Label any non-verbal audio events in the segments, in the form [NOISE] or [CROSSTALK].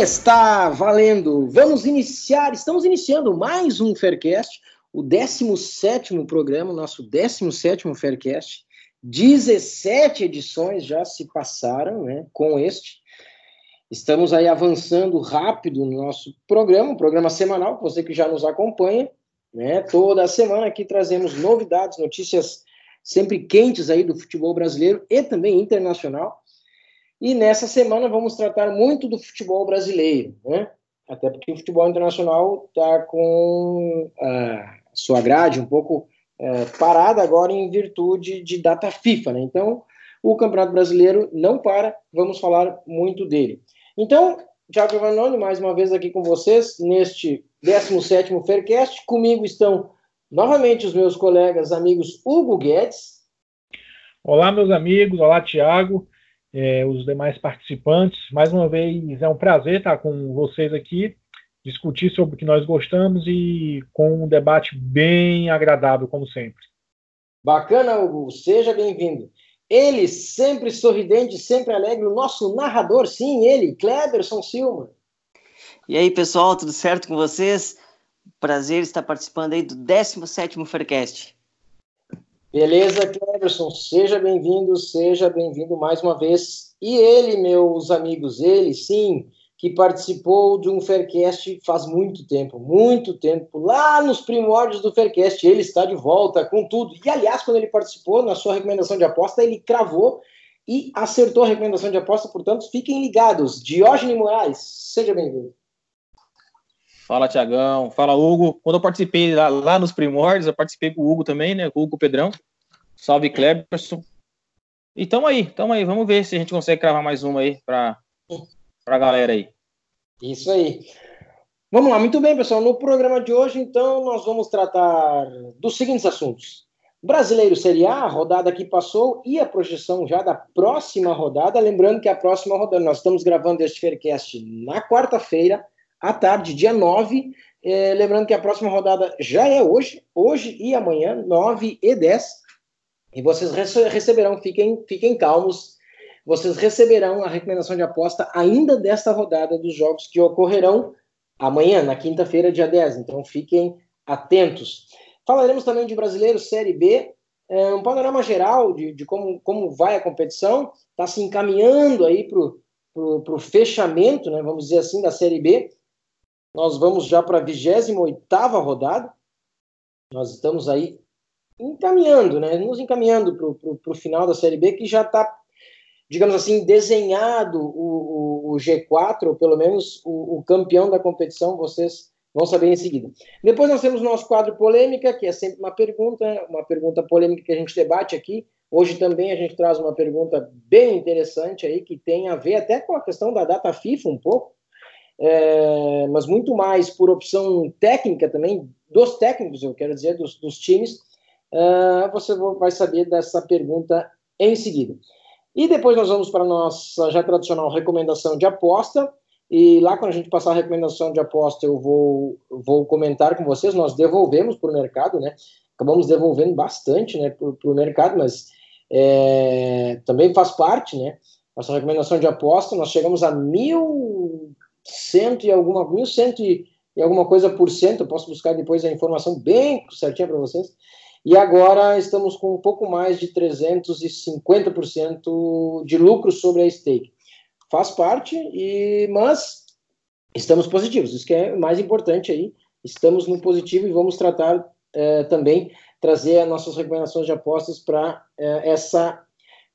Está valendo! Vamos iniciar, estamos iniciando mais um Faircast, o 17 programa, nosso 17 Faircast. 17 edições já se passaram né, com este. Estamos aí avançando rápido no nosso programa, programa semanal, você que já nos acompanha. Né, toda semana aqui trazemos novidades, notícias sempre quentes aí do futebol brasileiro e também internacional. E nessa semana vamos tratar muito do futebol brasileiro, né? Até porque o futebol internacional está com a sua grade um pouco é, parada agora em virtude de data FIFA, né? Então, o Campeonato Brasileiro não para, vamos falar muito dele. Então, Thiago Giovannone, mais uma vez aqui com vocês, neste 17º Faircast. Comigo estão novamente os meus colegas, amigos Hugo Guedes. Olá, meus amigos. Olá, Tiago é, os demais participantes. Mais uma vez, é um prazer estar com vocês aqui, discutir sobre o que nós gostamos e com um debate bem agradável, como sempre. Bacana, Hugo. Seja bem-vindo. Ele, sempre sorridente, sempre alegre, o nosso narrador, sim, ele, Kleberson Silva. E aí, pessoal, tudo certo com vocês? Prazer estar participando aí do 17º Faircast. Beleza, Cleverson, seja bem-vindo, seja bem-vindo mais uma vez. E ele, meus amigos, ele sim, que participou de um Faircast faz muito tempo, muito tempo, lá nos primórdios do Faircast, ele está de volta com tudo. E aliás, quando ele participou na sua recomendação de aposta, ele cravou e acertou a recomendação de aposta, portanto, fiquem ligados. Diógenes Moraes, seja bem-vindo. Fala, Tiagão. Fala, Hugo. Quando eu participei lá, lá, nos primórdios, eu participei com o Hugo também, né? Com o Hugo Pedrão. Salve, Cleberson. E tamo aí, tamo aí. Vamos ver se a gente consegue cravar mais uma aí pra, pra galera aí. Isso aí. Vamos lá, muito bem, pessoal. No programa de hoje, então, nós vamos tratar dos seguintes assuntos. Brasileiro Série A, a rodada que passou e a projeção já da próxima rodada. Lembrando que a próxima rodada, nós estamos gravando este Faircast na quarta-feira, à tarde, dia 9. É, lembrando que a próxima rodada já é hoje, hoje e amanhã, 9 e 10. E vocês receberão, fiquem, fiquem calmos, vocês receberão a recomendação de aposta ainda desta rodada dos jogos que ocorrerão amanhã, na quinta-feira, dia 10. Então fiquem atentos. Falaremos também de brasileiro Série B, é, um panorama geral de, de como, como vai a competição, está se encaminhando aí para o fechamento, né, vamos dizer assim, da Série B. Nós vamos já para a 28 rodada. Nós estamos aí encaminhando, né? Nos encaminhando para o final da Série B, que já está, digamos assim, desenhado o, o, o, G4, ou pelo menos o, o, campeão da competição, vocês vão saber em seguida. Depois nós temos o nosso quadro polêmica, que é sempre uma pergunta, uma pergunta polêmica que a gente debate aqui. Hoje também a gente traz uma pergunta bem interessante aí, que tem a ver até com a questão da data FIFA um pouco, é, mas muito mais por opção técnica também, dos técnicos, eu quero dizer, dos, dos times, uh, você vai saber dessa pergunta em seguida. E depois nós vamos para a nossa já tradicional recomendação de aposta, e lá quando a gente passar a recomendação de aposta, eu vou, vou comentar com vocês, nós devolvemos para o mercado, né? Acabamos devolvendo bastante né, para o mercado, mas é, também faz parte, né? Nossa recomendação de aposta, nós chegamos a mil cento e alguma, mil cento e, e alguma coisa por cento, eu posso buscar depois a informação bem certinha para vocês, e agora estamos com um pouco mais de 350% de lucro sobre a stake. Faz parte, e mas estamos positivos, isso que é mais importante aí, estamos no positivo e vamos tratar eh, também, trazer as nossas recomendações de apostas para eh, essa,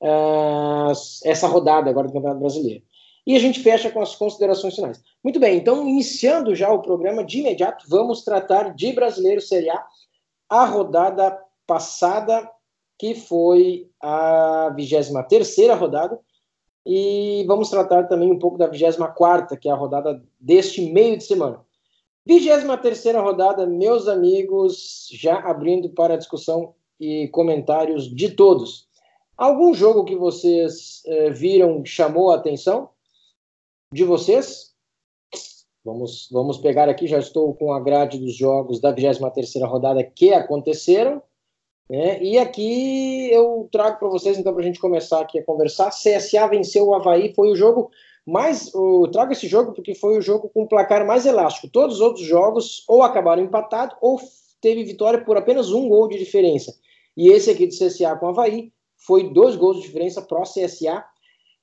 uh, essa rodada agora do Campeonato Brasileiro. E a gente fecha com as considerações finais. Muito bem, então, iniciando já o programa de imediato, vamos tratar de Brasileiro Série A, a rodada passada, que foi a 23 rodada, e vamos tratar também um pouco da 24 que é a rodada deste meio de semana. 23 rodada, meus amigos, já abrindo para discussão e comentários de todos. Algum jogo que vocês eh, viram chamou a atenção? De vocês. Vamos, vamos pegar aqui, já estou com a grade dos jogos da 23ª rodada que aconteceram. Né? E aqui eu trago para vocês, então, para a gente começar aqui a conversar. CSA venceu o Havaí, foi o jogo Mas eu trago esse jogo porque foi o jogo com o placar mais elástico. Todos os outros jogos ou acabaram empatados ou teve vitória por apenas um gol de diferença. E esse aqui do CSA com o Havaí foi dois gols de diferença o CSA,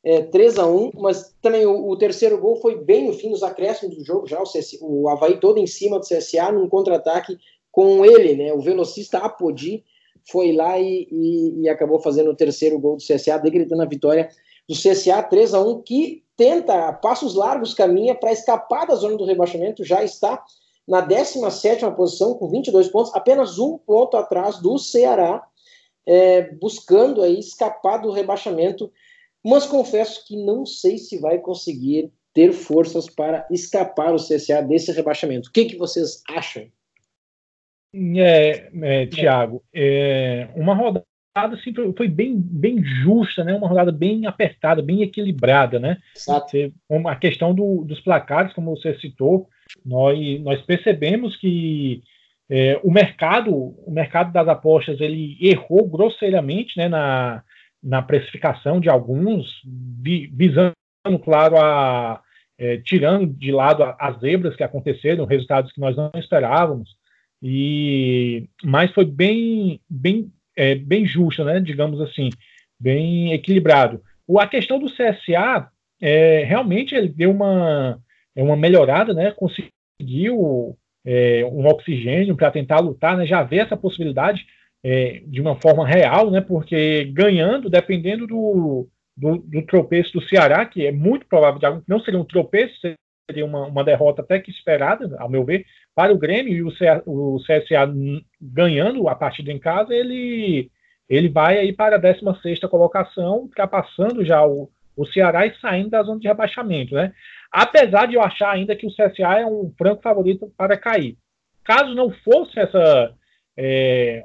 é, 3 a 1 mas também o, o, terceiro gol foi bem no fim dos acréscimos do jogo, já o, CSA, o Havaí todo em cima do CSA, num contra-ataque com ele, né, o velocista Apodi, foi lá e, e, e, acabou fazendo o terceiro gol do CSA, decretando a vitória do CSA 3 a 1 que tenta, a passos largos, caminha para escapar da zona do rebaixamento, já está na 17 posição com 22 pontos, apenas um ponto atrás do Ceará, é, buscando aí escapar do rebaixamento, mas confesso que não sei se vai conseguir ter forças para escapar o CSA desse rebaixamento. O que, que vocês acham? É, é Tiago, é, uma rodada assim, foi bem, bem justa, né? Uma rodada bem apertada, bem equilibrada, né? Exato. A questão do, dos placares, como você citou, nós, nós percebemos que é, o mercado, o mercado das apostas, ele errou grosseiramente, né? Na, na precificação de alguns, vi, visando, claro, a é, tirando de lado as zebras que aconteceram, resultados que nós não esperávamos e mas foi bem bem é, bem justo, né? Digamos assim, bem equilibrado. O, a questão do CSA é, realmente ele deu uma é uma melhorada, né? Conseguiu é, um oxigênio para tentar lutar, né? Já vê essa possibilidade é, de uma forma real, né? Porque ganhando, dependendo do, do, do, tropeço do Ceará, que é muito provável, não seria um tropeço, seria uma, uma derrota até que esperada, ao meu ver, para o Grêmio e o, CSA, o CSA ganhando a partida em casa, ele, ele vai aí para a 16 colocação, ultrapassando já o, o Ceará e saindo da zona de rebaixamento, né? Apesar de eu achar ainda que o CSA é um franco favorito para cair. Caso não fosse essa é,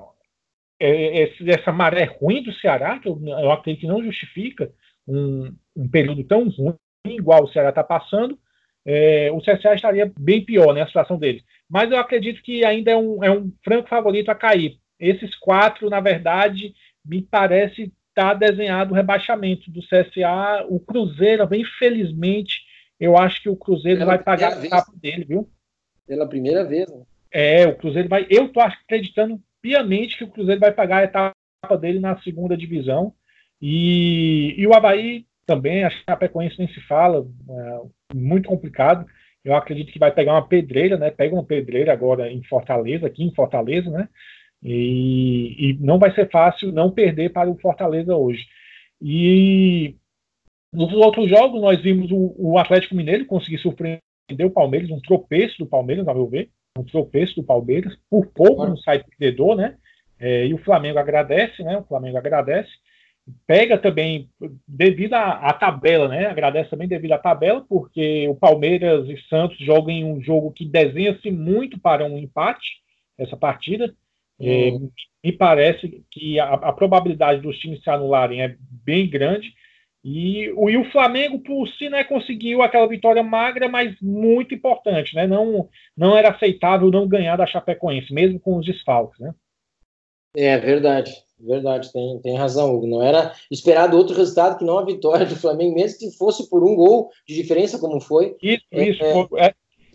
é, essa maré ruim do Ceará, que eu, eu acredito que não justifica um, um período tão ruim igual o Ceará está passando, é, o CSA estaria bem pior, né, a situação deles. Mas eu acredito que ainda é um, é um franco favorito a cair. Esses quatro, na verdade, me parece estar tá desenhado o rebaixamento do CSA. O Cruzeiro, infelizmente, eu acho que o Cruzeiro Pela vai pagar a capa dele, viu? Pela primeira vez, né? É, o Cruzeiro vai. Eu estou acreditando piamente que o Cruzeiro vai pagar a etapa dele na segunda divisão. E, e o Havaí também, a Chapecoense nem se fala, é, muito complicado. Eu acredito que vai pegar uma pedreira, né? Pega uma pedreira agora em Fortaleza, aqui em Fortaleza, né? E, e não vai ser fácil não perder para o Fortaleza hoje. E nos outros jogos nós vimos o, o Atlético Mineiro conseguir surpreender o Palmeiras, um tropeço do Palmeiras, a meu ver, um tropeço do Palmeiras, por pouco no site perdedor, né? É, e o Flamengo agradece, né? O Flamengo agradece pega também devido à, à, tabela, né? Agradece também devido à tabela, porque o Palmeiras e Santos jogam em um jogo que desenha-se muito para um empate, essa partida. É, uhum. É, me parece que a, a, probabilidade dos times se anularem é bem grande. E o, e o Flamengo, por si, né, conseguiu aquela vitória magra, mas muito importante. Né? Não, não era aceitável não ganhar da Chapecoense, mesmo com os desfalques. Né? É verdade. Verdade, tem, tem razão, Hugo. Não era esperado outro resultado que não a vitória do Flamengo, mesmo que fosse por um gol de diferença, como foi. Isso, é, isso. É...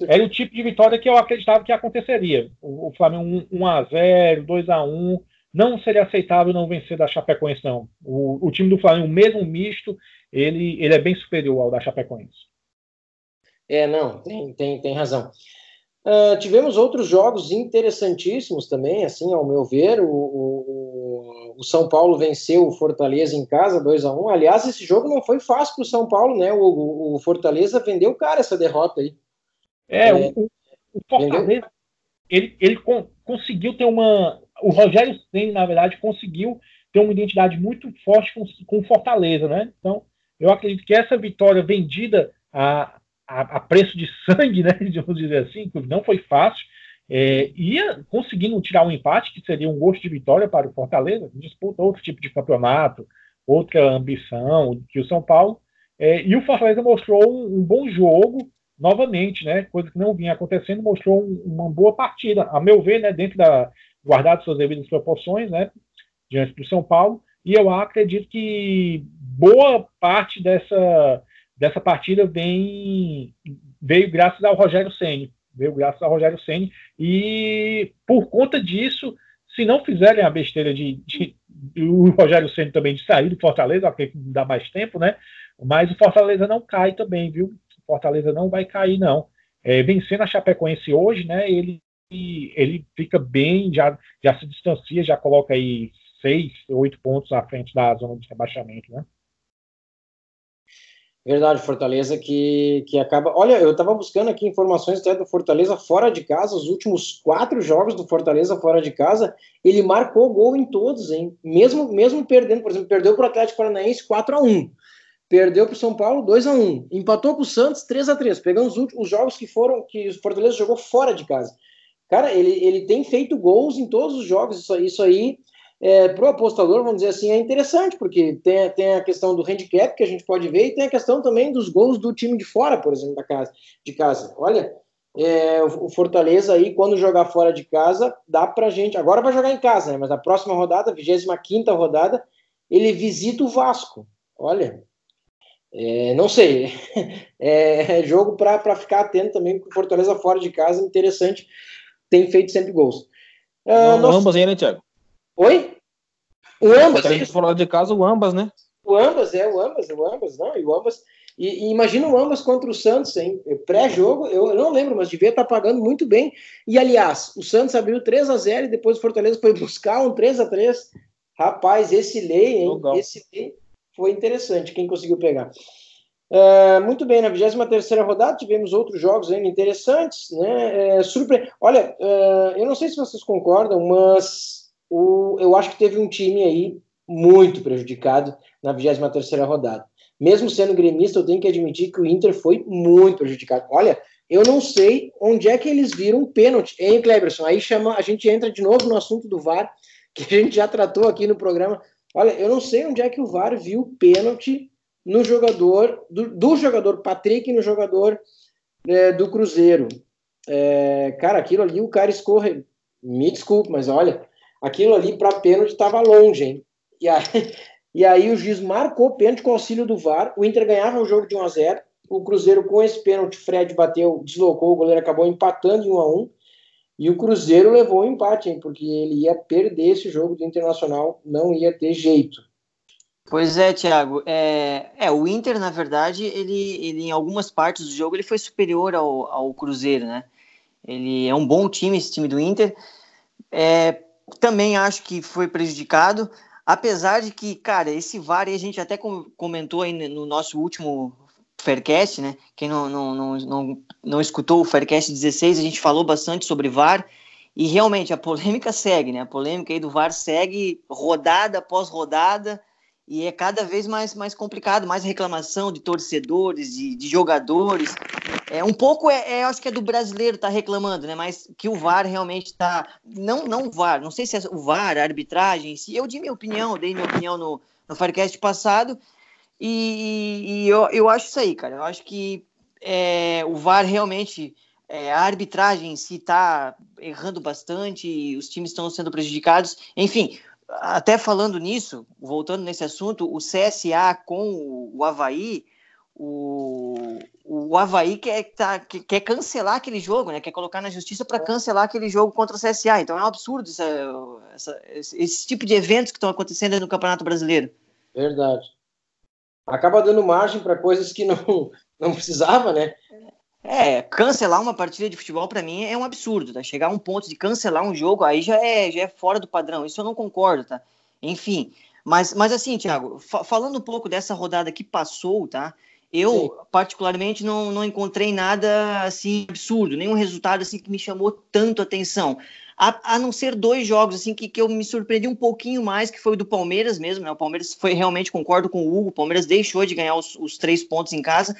Era o tipo de vitória que eu acreditava que aconteceria. O, o Flamengo 1x0, 2x1. Não seria aceitável não vencer da Chapecoense, não. O, o time do Flamengo, mesmo misto, ele, ele é bem superior ao da Chapecoense. É, não, tem, tem, tem razão. Uh, tivemos outros jogos interessantíssimos também, assim, ao meu ver. O, o, o São Paulo venceu o Fortaleza em casa, 2 a 1 Aliás, esse jogo não foi fácil para o São Paulo, né? O, o, Fortaleza vendeu cara essa derrota aí. É, é o, o, Fortaleza, vendeu? ele, ele con conseguiu ter uma. O Rogério Senna, na verdade, conseguiu ter uma identidade muito forte com, com Fortaleza, né? Então, eu acredito que essa vitória vendida a a, a, preço de sangue, né, [LAUGHS] vamos dizer assim, não foi fácil, é, ia conseguindo tirar um empate, que seria um gosto de vitória para o Fortaleza, disputa outro tipo de campeonato, outra ambição que o São Paulo, é, e o Fortaleza mostrou um, um, bom jogo novamente, né, coisa que não vinha acontecendo, mostrou um, uma boa partida, a meu ver, né, dentro da guardado suas devidas proporções, né, diante do São Paulo, e eu acredito que boa parte dessa dessa partida vem veio graças ao Rogério Ceni, veio graças ao Rogério Ceni e por conta disso, se não fizerem a besteira de, de, o Rogério Ceni também de sair do Fortaleza, porque dá mais tempo, né? Mas o Fortaleza não cai também, viu? O Fortaleza não vai cair não. É, vencendo a Chapecoense hoje, né? Ele ele fica bem, já já se distancia, já coloca aí seis, oito pontos à frente da zona de rebaixamento, né? Verdade, Fortaleza que, que acaba. Olha, eu estava buscando aqui informações até do Fortaleza fora de casa, os últimos quatro jogos do Fortaleza fora de casa, ele marcou gol em todos, hein? Mesmo, mesmo perdendo, por exemplo, perdeu para o Atlético Paranaense 4 a 1 perdeu para o São Paulo 2 a 1 empatou com o Santos 3 a 3 pegando os últimos os jogos que foram que o Fortaleza jogou fora de casa. Cara, ele, ele tem feito gols em todos os jogos, isso, isso aí é, para o apostador, vamos dizer assim, é interessante, porque tem, tem a questão do handicap que a gente pode ver e tem a questão também dos gols do time de fora, por exemplo, da casa, de casa. Olha, é, o Fortaleza aí, quando jogar fora de casa, dá para gente. Agora vai jogar em casa, né? Mas a próxima rodada, 25 rodada, ele visita o Vasco. Olha, é, não sei. [LAUGHS] É, é jogo para ficar atento também, porque o Fortaleza fora de casa, interessante, tem feito sempre gols. Uh, não, Ambas aí, né, Thiago? Oi? O ambas. A gente falou de casa, o ambas, né? O ambas, é, o ambas, o ambas, não, e o ambas. E, e imagina o ambas contra o Santos, hein? Pré-jogo, eu, eu, não lembro, mas devia estar pagando muito bem. E aliás, o Santos abriu 3 a 0 e depois o Fortaleza foi [LAUGHS] buscar um 3 a 3 Rapaz, esse lei, hein? Legal. Esse lei foi interessante, quem conseguiu pegar. Uh, muito bem, na 23 rodada tivemos outros jogos ainda interessantes, né? É, surpre... Olha, uh, eu não sei se vocês concordam, mas o, eu acho que teve um time aí muito prejudicado na 23 rodada. Mesmo sendo gremista, eu tenho que admitir que o Inter foi muito prejudicado. Olha, eu não sei onde é que eles viram um pênalti, hein, Cleberson? Aí chama, a gente entra de novo no assunto do VAR, que a gente já tratou aqui no programa. Olha, eu não sei onde é que o VAR viu pênalti no jogador, do, do jogador Patrick no jogador é, do Cruzeiro. É, cara, aquilo ali o cara escorre. Me desculpe, mas olha, aquilo ali para pênalti estava longe, hein? E aí, [LAUGHS] e aí o juiz marcou pênalti com auxílio do VAR, o Inter ganhava o jogo de 1 a 0 o Cruzeiro com esse pênalti, Fred bateu, deslocou, o goleiro acabou empatando em 1 a 1 e o Cruzeiro levou o empate, hein, porque ele ia perder esse jogo do Internacional, não ia ter jeito. Pois é, Thiago. É, é, o Inter, na verdade, ele, ele em algumas partes do jogo ele foi superior ao, ao Cruzeiro, né? Ele é um bom time, esse time do Inter. É, também acho que foi prejudicado, apesar de que, cara, esse VAR, a gente até comentou aí no nosso último Faircast, né? Quem não, não, não, não, não escutou o Faircast 16, a gente falou bastante sobre VAR, e realmente a polêmica [LAUGHS] segue, né? A polêmica aí do VAR segue rodada após rodada, e é cada vez mais, mais complicado, mais reclamação de torcedores, de, de jogadores. É um pouco, é, é, acho que é do brasileiro tá reclamando, né? Mas que o VAR realmente está não não VAR, não sei se é o VAR, a arbitragem. Se eu dei minha opinião, dei minha opinião no no Firecast passado e, e eu, eu acho isso aí, cara. Eu acho que é, o VAR realmente é, a arbitragem em si está errando bastante, os times estão sendo prejudicados. Enfim, até falando nisso, voltando nesse assunto, o CSA com o Havaí, o, o Havaí quer, tá, quer cancelar aquele jogo, né? Quer colocar na justiça para cancelar aquele jogo contra o CSA. Então é um absurdo essa, essa, esse tipo de eventos que estão acontecendo no Campeonato Brasileiro. Verdade. Acaba dando margem para coisas que não, [LAUGHS] não precisava, né? É, cancelar uma partida de futebol para mim é um absurdo, tá? Chegar a um ponto de cancelar um jogo aí já é, já é fora do padrão. Isso eu não concordo, tá? Enfim, mas, mas assim, Thiago, fa falando um pouco dessa rodada que passou, tá? Eu, Sim. particularmente, não, não encontrei nada assim absurdo, nenhum resultado assim que me chamou tanto atenção. A, a não ser dois jogos assim que, que eu me surpreendi um pouquinho mais, que foi o do Palmeiras mesmo, né? O Palmeiras foi realmente, concordo com o Hugo, o Palmeiras deixou de ganhar os, os três pontos em casa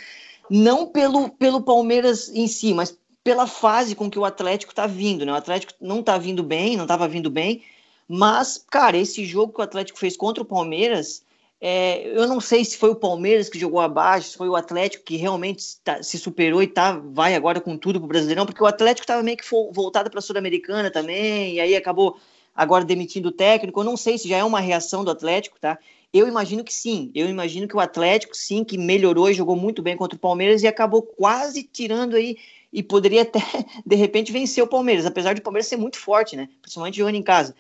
não pelo, pelo Palmeiras em si, mas pela fase com que o Atlético está vindo, né? O Atlético não está vindo bem, não estava vindo bem, mas, cara, esse jogo que o Atlético fez contra o Palmeiras, é, eu não sei se foi o Palmeiras que jogou abaixo, se foi o Atlético que realmente tá, se superou e tá, vai agora com tudo pro Brasileirão, porque o Atlético estava meio que voltado para a Sul-Americana também, e aí acabou agora demitindo o técnico. Eu não sei se já é uma reação do Atlético, tá? Eu imagino que sim. Eu imagino que o Atlético, sim, que melhorou e jogou muito bem contra o Palmeiras e acabou quase tirando aí e poderia até, [LAUGHS] de repente, vencer o Palmeiras, apesar de o Palmeiras ser muito forte, né? Principalmente jogando em casa.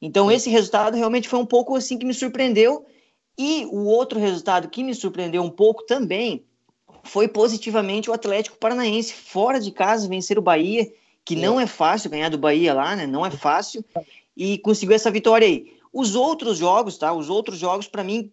Então, esse resultado realmente foi um pouco assim que me surpreendeu. E o outro resultado que me surpreendeu um pouco também foi positivamente o Atlético Paranaense, fora de casa, vencer o Bahia, que não é fácil ganhar do Bahia lá, né? Não é fácil. E conseguiu essa vitória aí. Os outros jogos, tá? Os outros jogos, para mim,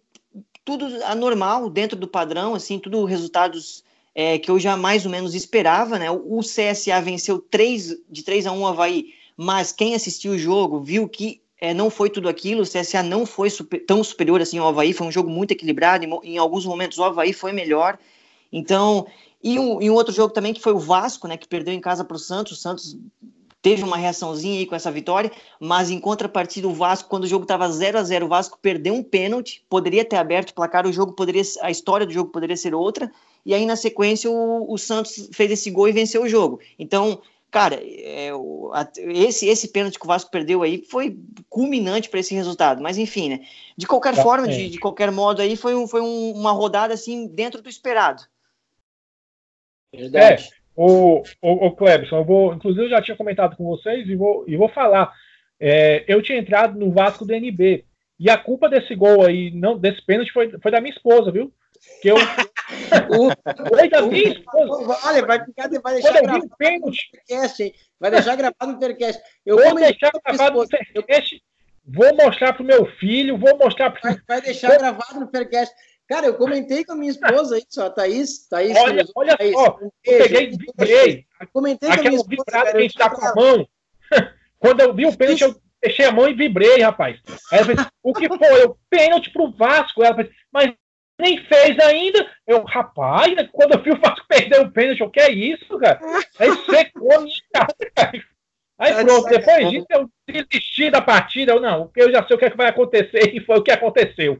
tudo anormal, dentro do padrão, assim, tudo resultados é, que eu já mais ou menos esperava, né? O CSA venceu 3, de 3 a 1 o Havaí, mas quem assistiu o jogo viu que é, não foi tudo aquilo, o CSA não foi super, tão superior assim ao Havaí, foi um jogo muito equilibrado, em, em alguns momentos o Havaí foi melhor, então, e um, e um, outro jogo também que foi o Vasco, né, que perdeu em casa para o Santos, o Santos teve uma reaçãozinha aí com essa vitória, mas em contrapartida o Vasco, quando o jogo estava 0 a 0 o Vasco perdeu um pênalti, poderia ter aberto o placar, o jogo poderia, a história do jogo poderia ser outra, e aí na sequência o, o Santos fez esse gol e venceu o jogo. Então, cara, é, o, a, esse, esse pênalti que o Vasco perdeu aí foi culminante para esse resultado. Mas enfim, né? De qualquer forma, de, de qualquer modo aí, foi, um, foi um, uma rodada assim dentro do esperado. Verdade. O, o, o Clebson, eu vou, inclusive eu já tinha comentado com vocês e vou, e vou falar. É, eu tinha entrado no Vasco DNB. E a culpa desse gol aí, não, desse pênalti, foi, foi da minha esposa, viu? Que eu. [LAUGHS] Foi da minha esposa. Olha, vai ficar, vai deixar gravado no podcast, Vai deixar gravado no podcast. Eu vou deixar gravado no podcast. Vou mostrar pro meu filho, vou mostrar pro. Vai, vai deixar gravado no podcast. Cara, eu comentei com a minha esposa isso, a Thaís. Thaís olha, olha Thaís, só, um eu peguei e vibrei. Comentei com a minha esposa. Cara, que a gente tá com a mão. [LAUGHS] Quando eu vi o pênalti, eu fechei a mão e vibrei, rapaz. O que foi? Eu, pênalti pro Vasco. Ela fez, mas nem fez ainda. Eu, rapaz, né, quando eu vi o Vasco [LAUGHS] perder o pênalti, eu, que é isso, cara? Aí secou a minha cara. Aí tá pronto, depois disso eu desisti da partida. Eu, não, eu já sei o que, é que vai acontecer e foi o que aconteceu.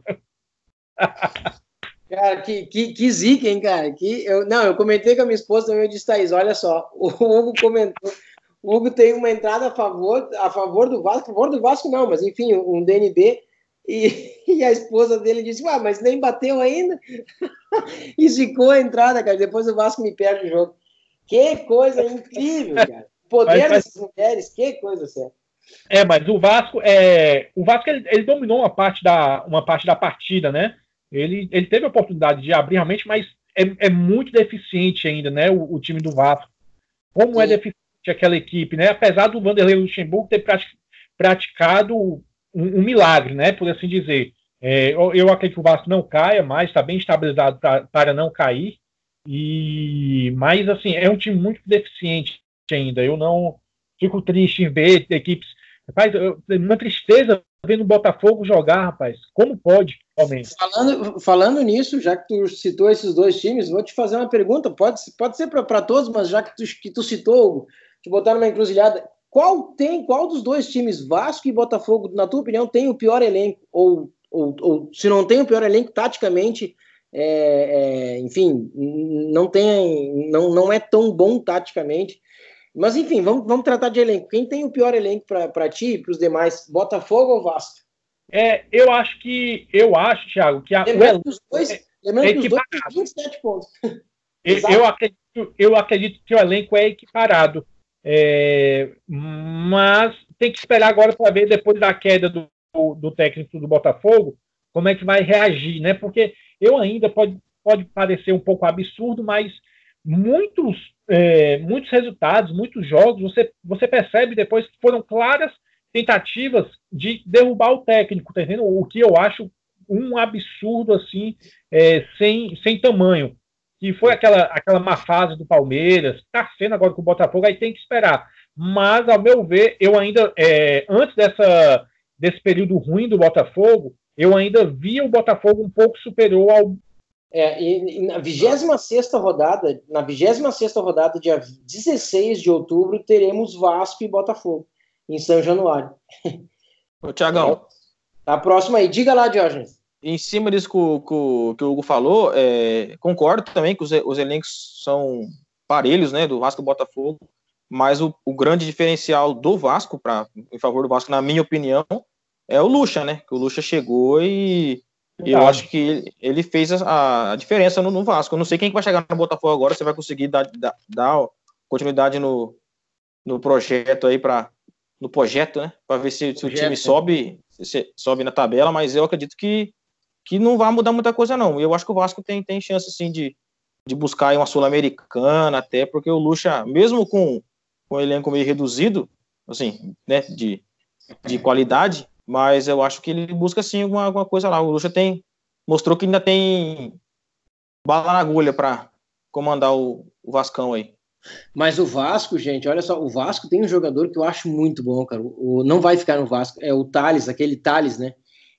[LAUGHS] Cara, que, que, que zica, hein, cara? Que eu, não, eu comentei com a minha esposa também, eu disse, Thaís, olha só, [LAUGHS] o Hugo comentou, o Hugo tem uma entrada a favor, a favor do Vasco, a favor do Vasco não, mas enfim, um DNB, e, [LAUGHS] e a esposa dele disse, ué, mas nem bateu ainda, e ficou a entrada, cara, depois o Vasco me perde o jogo. Que coisa incrível, cara. Poder mas, dessas mulheres, que coisa séria. É, mas o Vasco, é, o Vasco ele, ele, dominou uma parte da, uma parte da partida, né? Ele, ele teve a oportunidade de abrir realmente, mas é, é muito deficiente ainda, né? O, o time do Vasco. Como é Sim. é deficiente aquela equipe, né? Apesar do Vanderlei Luxemburgo ter praticado um, um milagre, né? Por assim dizer. É, eu, eu, acredito que o Vasco não caia mais, está bem estabilizado pra, para não cair. E mas assim é um time muito deficiente ainda. Eu não fico triste em ver equipes. Rapaz, eu, uma tristeza vendo o Botafogo jogar, rapaz. Como pode? Falando, falando nisso, já que tu citou esses dois times, vou te fazer uma pergunta. Pode, pode ser para todos, mas já que tu, que tu citou, te botar numa encruzilhada, qual tem, qual dos dois times, Vasco e Botafogo, na tua opinião, tem o pior elenco? Ou, ou, ou se não tem o pior elenco, taticamente, é, é, enfim, não tem, não, não é tão bom taticamente. Mas enfim, vamos, vamos tratar de elenco. Quem tem o pior elenco para ti e para os demais, Botafogo ou Vasco? É, eu acho que. Eu acho, Thiago, que a. Lembrando que os dois, é, lembrando que os dois têm 27 pontos. eu, acredito, eu acredito que o elenco é equiparado. É, mas tem que esperar agora para ver, depois da queda do, do técnico do Botafogo, como é que vai reagir, né? Porque eu ainda pode, pode parecer um pouco absurdo, mas muitos, é, muitos resultados, muitos jogos, você, você percebe depois que foram claras tentativas de derrubar o técnico, tá entendendo? O que eu acho um absurdo assim, é, sem, sem tamanho. Que foi aquela, aquela má fase do Palmeiras, está sendo agora com o Botafogo, aí tem que esperar. Mas, ao meu ver, eu ainda, é, antes dessa, desse período ruim do Botafogo, eu ainda via o Botafogo um pouco superior ao, é, e, e na 26 rodada, na 26 rodada, dia 16 de outubro, teremos Vasco e Botafogo em São Januário. Ô, Tiagão. Tá próximo aí. Diga lá, Diógenes. Em cima disso que o, que o Hugo falou, é, concordo também que os, os elencos são parelhos, né, do Vasco e Botafogo, mas o, o grande diferencial do Vasco, pra, em favor do Vasco, na minha opinião, é o Lucha, né, que o Lucha chegou e E eu acho que ele, ele fez a, a diferença no, no, Vasco. Eu não sei quem vai chegar no Botafogo agora, você vai conseguir dar, dar, dar continuidade no, no projeto aí para no projeto, né? Para ver se, se o time sobe, se, sobe na tabela, mas eu acredito que, que não vai mudar muita coisa, não. Eu acho que o Vasco tem, tem chance sim de, de buscar uma Sul-Americana, até porque o Lucha, mesmo com, com o elenco meio reduzido, assim, né, de, de qualidade, mas eu acho que ele busca sim alguma, alguma coisa lá. O Lucha tem mostrou que ainda tem bala na agulha para comandar o, o, Vascão aí. Mas o Vasco, gente, olha só, o Vasco tem um jogador que eu acho muito bom, cara. O, não vai ficar no Vasco, é o Thales, aquele Thales, né?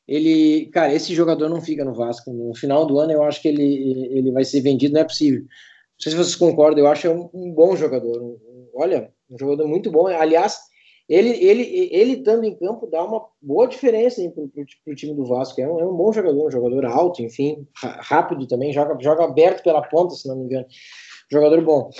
Ele, cara, esse jogador não fica no Vasco. No final do ano, eu acho que ele, ele vai ser vendido, não é possível. Não sei se vocês concordam, eu acho um, um bom jogador. Um, olha, um jogador muito bom. Aliás, ele, ele, ele estando em campo dá uma boa diferença para o time do Vasco. É um, é um, bom jogador, um jogador alto, enfim, rápido também, joga, joga aberto pela ponta, se não me engano. Jogador bom.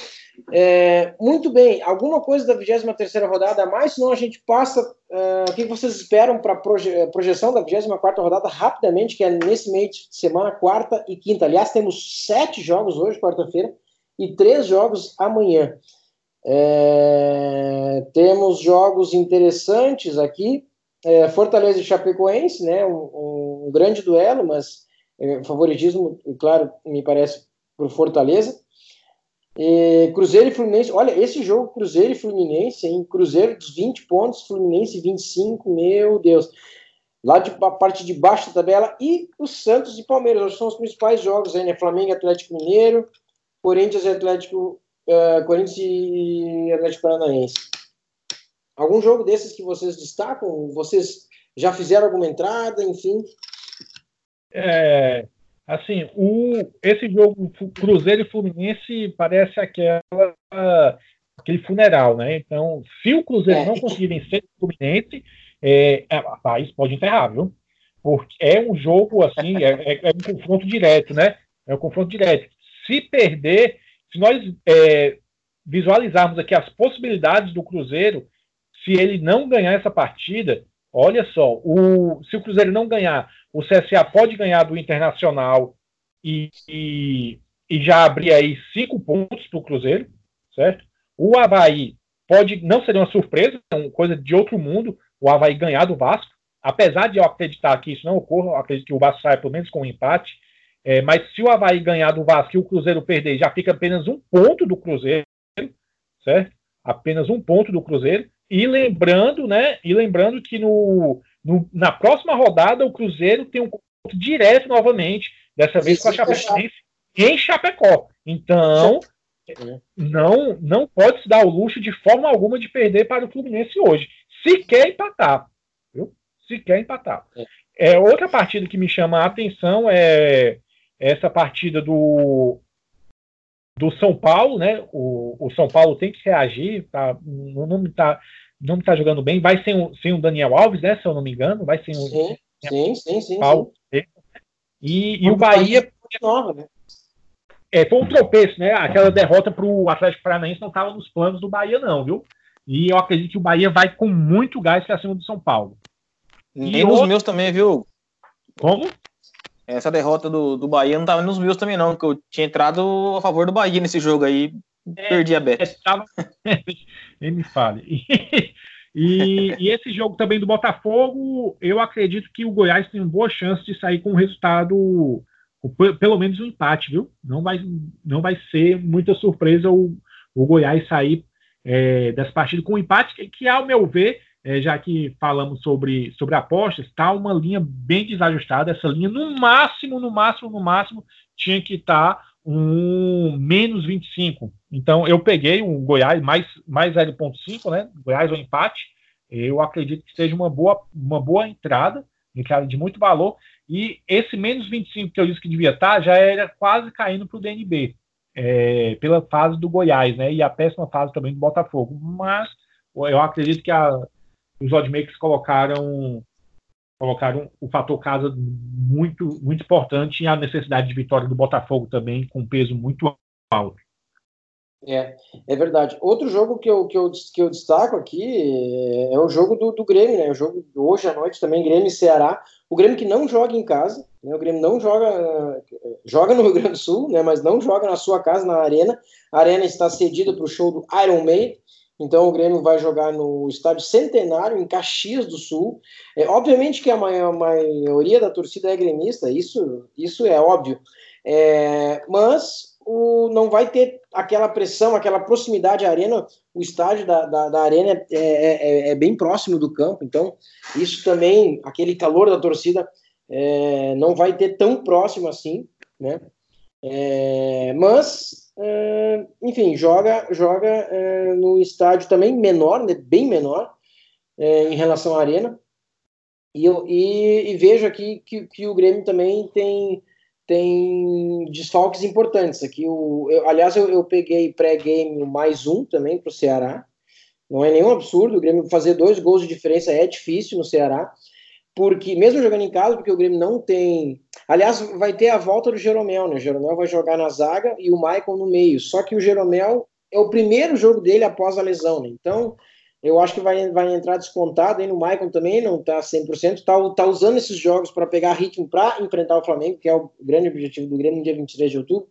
É, muito bem, alguma coisa da 23 rodada a mais, senão a gente passa. Uh, o que vocês esperam para a proje projeção da 24 rodada rapidamente, que é nesse meio de semana, quarta e quinta. Aliás, temos sete jogos hoje, quarta-feira, e três jogos amanhã. É, temos jogos interessantes aqui. É, Fortaleza e Chapecoense, né? Um, um grande duelo, mas é, favoritismo, claro, me parece para Fortaleza. E Cruzeiro e Fluminense, olha, esse jogo Cruzeiro e Fluminense, em Cruzeiro dos 20 pontos, Fluminense 25, meu Deus. Lá de parte de baixo da tabela, e o Santos e Palmeiras, são os principais jogos aí, né? Flamengo Atlético Mineiro, Corinthians e Atlético uh, Corinthians e Atlético Paranaense. Algum jogo desses que vocês destacam? Vocês já fizeram alguma entrada, enfim? É, assim, o, esse jogo Cruzeiro e Fluminense parece aquela aquele funeral, né? Então, se o Cruzeiro é. não conseguir vencer o Fluminense, é, é, país pode enterrar, viu? Porque é um jogo assim, é, é, é, um confronto direto, né? É um confronto direto. Se perder, se nós é, visualizarmos aqui as possibilidades do Cruzeiro, se ele não ganhar essa partida, olha só, o, se o Cruzeiro não ganhar, o CSA pode ganhar do Internacional e, e, e já abrir aí cinco pontos para o Cruzeiro, certo? O Havaí pode, não seria uma surpresa, é uma coisa de outro mundo, o Havaí ganhar do Vasco, apesar de eu acreditar que isso não ocorra, eu acredito que o Vasco saia pelo menos com um empate, é, mas se o Havaí ganhar do Vasco e o Cruzeiro perder, já fica apenas um ponto do Cruzeiro, certo? Apenas um ponto do Cruzeiro. E lembrando, né? E lembrando que no, no na próxima rodada o Cruzeiro tem um confronto direto novamente, dessa vez com a Chapecoense em Chapecó. Então, não não pode se dar o luxo de forma alguma de perder para o Fluminense hoje. Se quer empatar, viu? Se quer empatar. É. é outra partida que me chama a atenção é essa partida do, do São Paulo, né? O, o São Paulo tem que reagir, tá? Não, não tá, não tá jogando bem. Vai sem o, sem o Daniel Alves, né? Se eu não me engano, vai sem o sim, sim, sim, sim, Paulo. Sim. E, e o Bahia nova, né? É, foi um tropeço, né? Aquela derrota para o Atlético Paranaense não estava nos planos do Bahia, não, viu? E eu acredito que o Bahia vai com muito gás para cima do São Paulo. Nem e nos outro... meus também, viu? Como? Essa derrota do, do Bahia não estava nos meus também, não, porque eu tinha entrado a favor do Bahia nesse jogo aí, é, perdi a bet. Estava... [LAUGHS] Ele me fale. E, e, esse jogo também do Botafogo, eu acredito que o Goiás tem uma boa chance de sair com um resultado, pelo menos um empate, viu? Não vai, não vai ser muita surpresa o, o Goiás sair é, dessa partida com um empate, que, que, ao meu ver, é, já que falamos sobre, sobre apostas, está uma linha bem desajustada. Essa linha, no máximo, no máximo, no máximo, tinha que estar tá um menos 25. Então, eu peguei um Goiás mais, mais 0,5, né? Goiás ou empate. Eu acredito que seja uma boa, uma boa entrada, de muito valor. E esse menos 25 que eu disse que devia estar, tá, já era quase caindo para o DNB, é, pela fase do Goiás, né? E a péssima fase também do Botafogo. Mas eu acredito que a, os oddmakers colocaram colocaram o fator casa muito muito importante e a necessidade de vitória do Botafogo também com peso muito alto. É, é verdade. Outro jogo que eu, que eu, que eu destaco aqui é, é o jogo do, do Grêmio, né? O jogo hoje à noite também, Grêmio e Ceará. O Grêmio que não joga em casa, né? o Grêmio não joga, joga no Rio Grande do Sul, né? mas não joga na sua casa, na Arena. A Arena está cedida para o show do Iron Maiden, então o Grêmio vai jogar no estádio Centenário, em Caxias do Sul. É, obviamente que a maioria da torcida é gremista, isso, isso é óbvio. É, mas o, não vai ter aquela pressão, aquela proximidade à arena. O estádio da, da, da arena é, é, é, é bem próximo do campo, então isso também, aquele calor da torcida, é, não vai ter tão próximo assim, né? É, mas Uh, enfim, joga, joga uh, no estádio também menor, né, bem menor uh, em relação à arena. E, eu, e, e vejo aqui que, que, o Grêmio também tem, tem desfalques importantes. Aqui o, eu, aliás, eu, eu peguei pré-game mais um também para o Ceará. Não é nenhum absurdo. O Grêmio fazer dois gols de diferença é difícil no Ceará porque mesmo jogando em casa, porque o Grêmio não tem. Aliás, vai ter a volta do Jeromel, né? O Jeromel vai jogar na zaga e o Michael no meio. Só que o Jeromel é o primeiro jogo dele após a lesão, né? Então, eu acho que vai, vai entrar descontado aí no Michael também, não tá 100%, tá, tá usando esses jogos para pegar ritmo para enfrentar o Flamengo, que é o grande objetivo do Grêmio no dia 23 de outubro.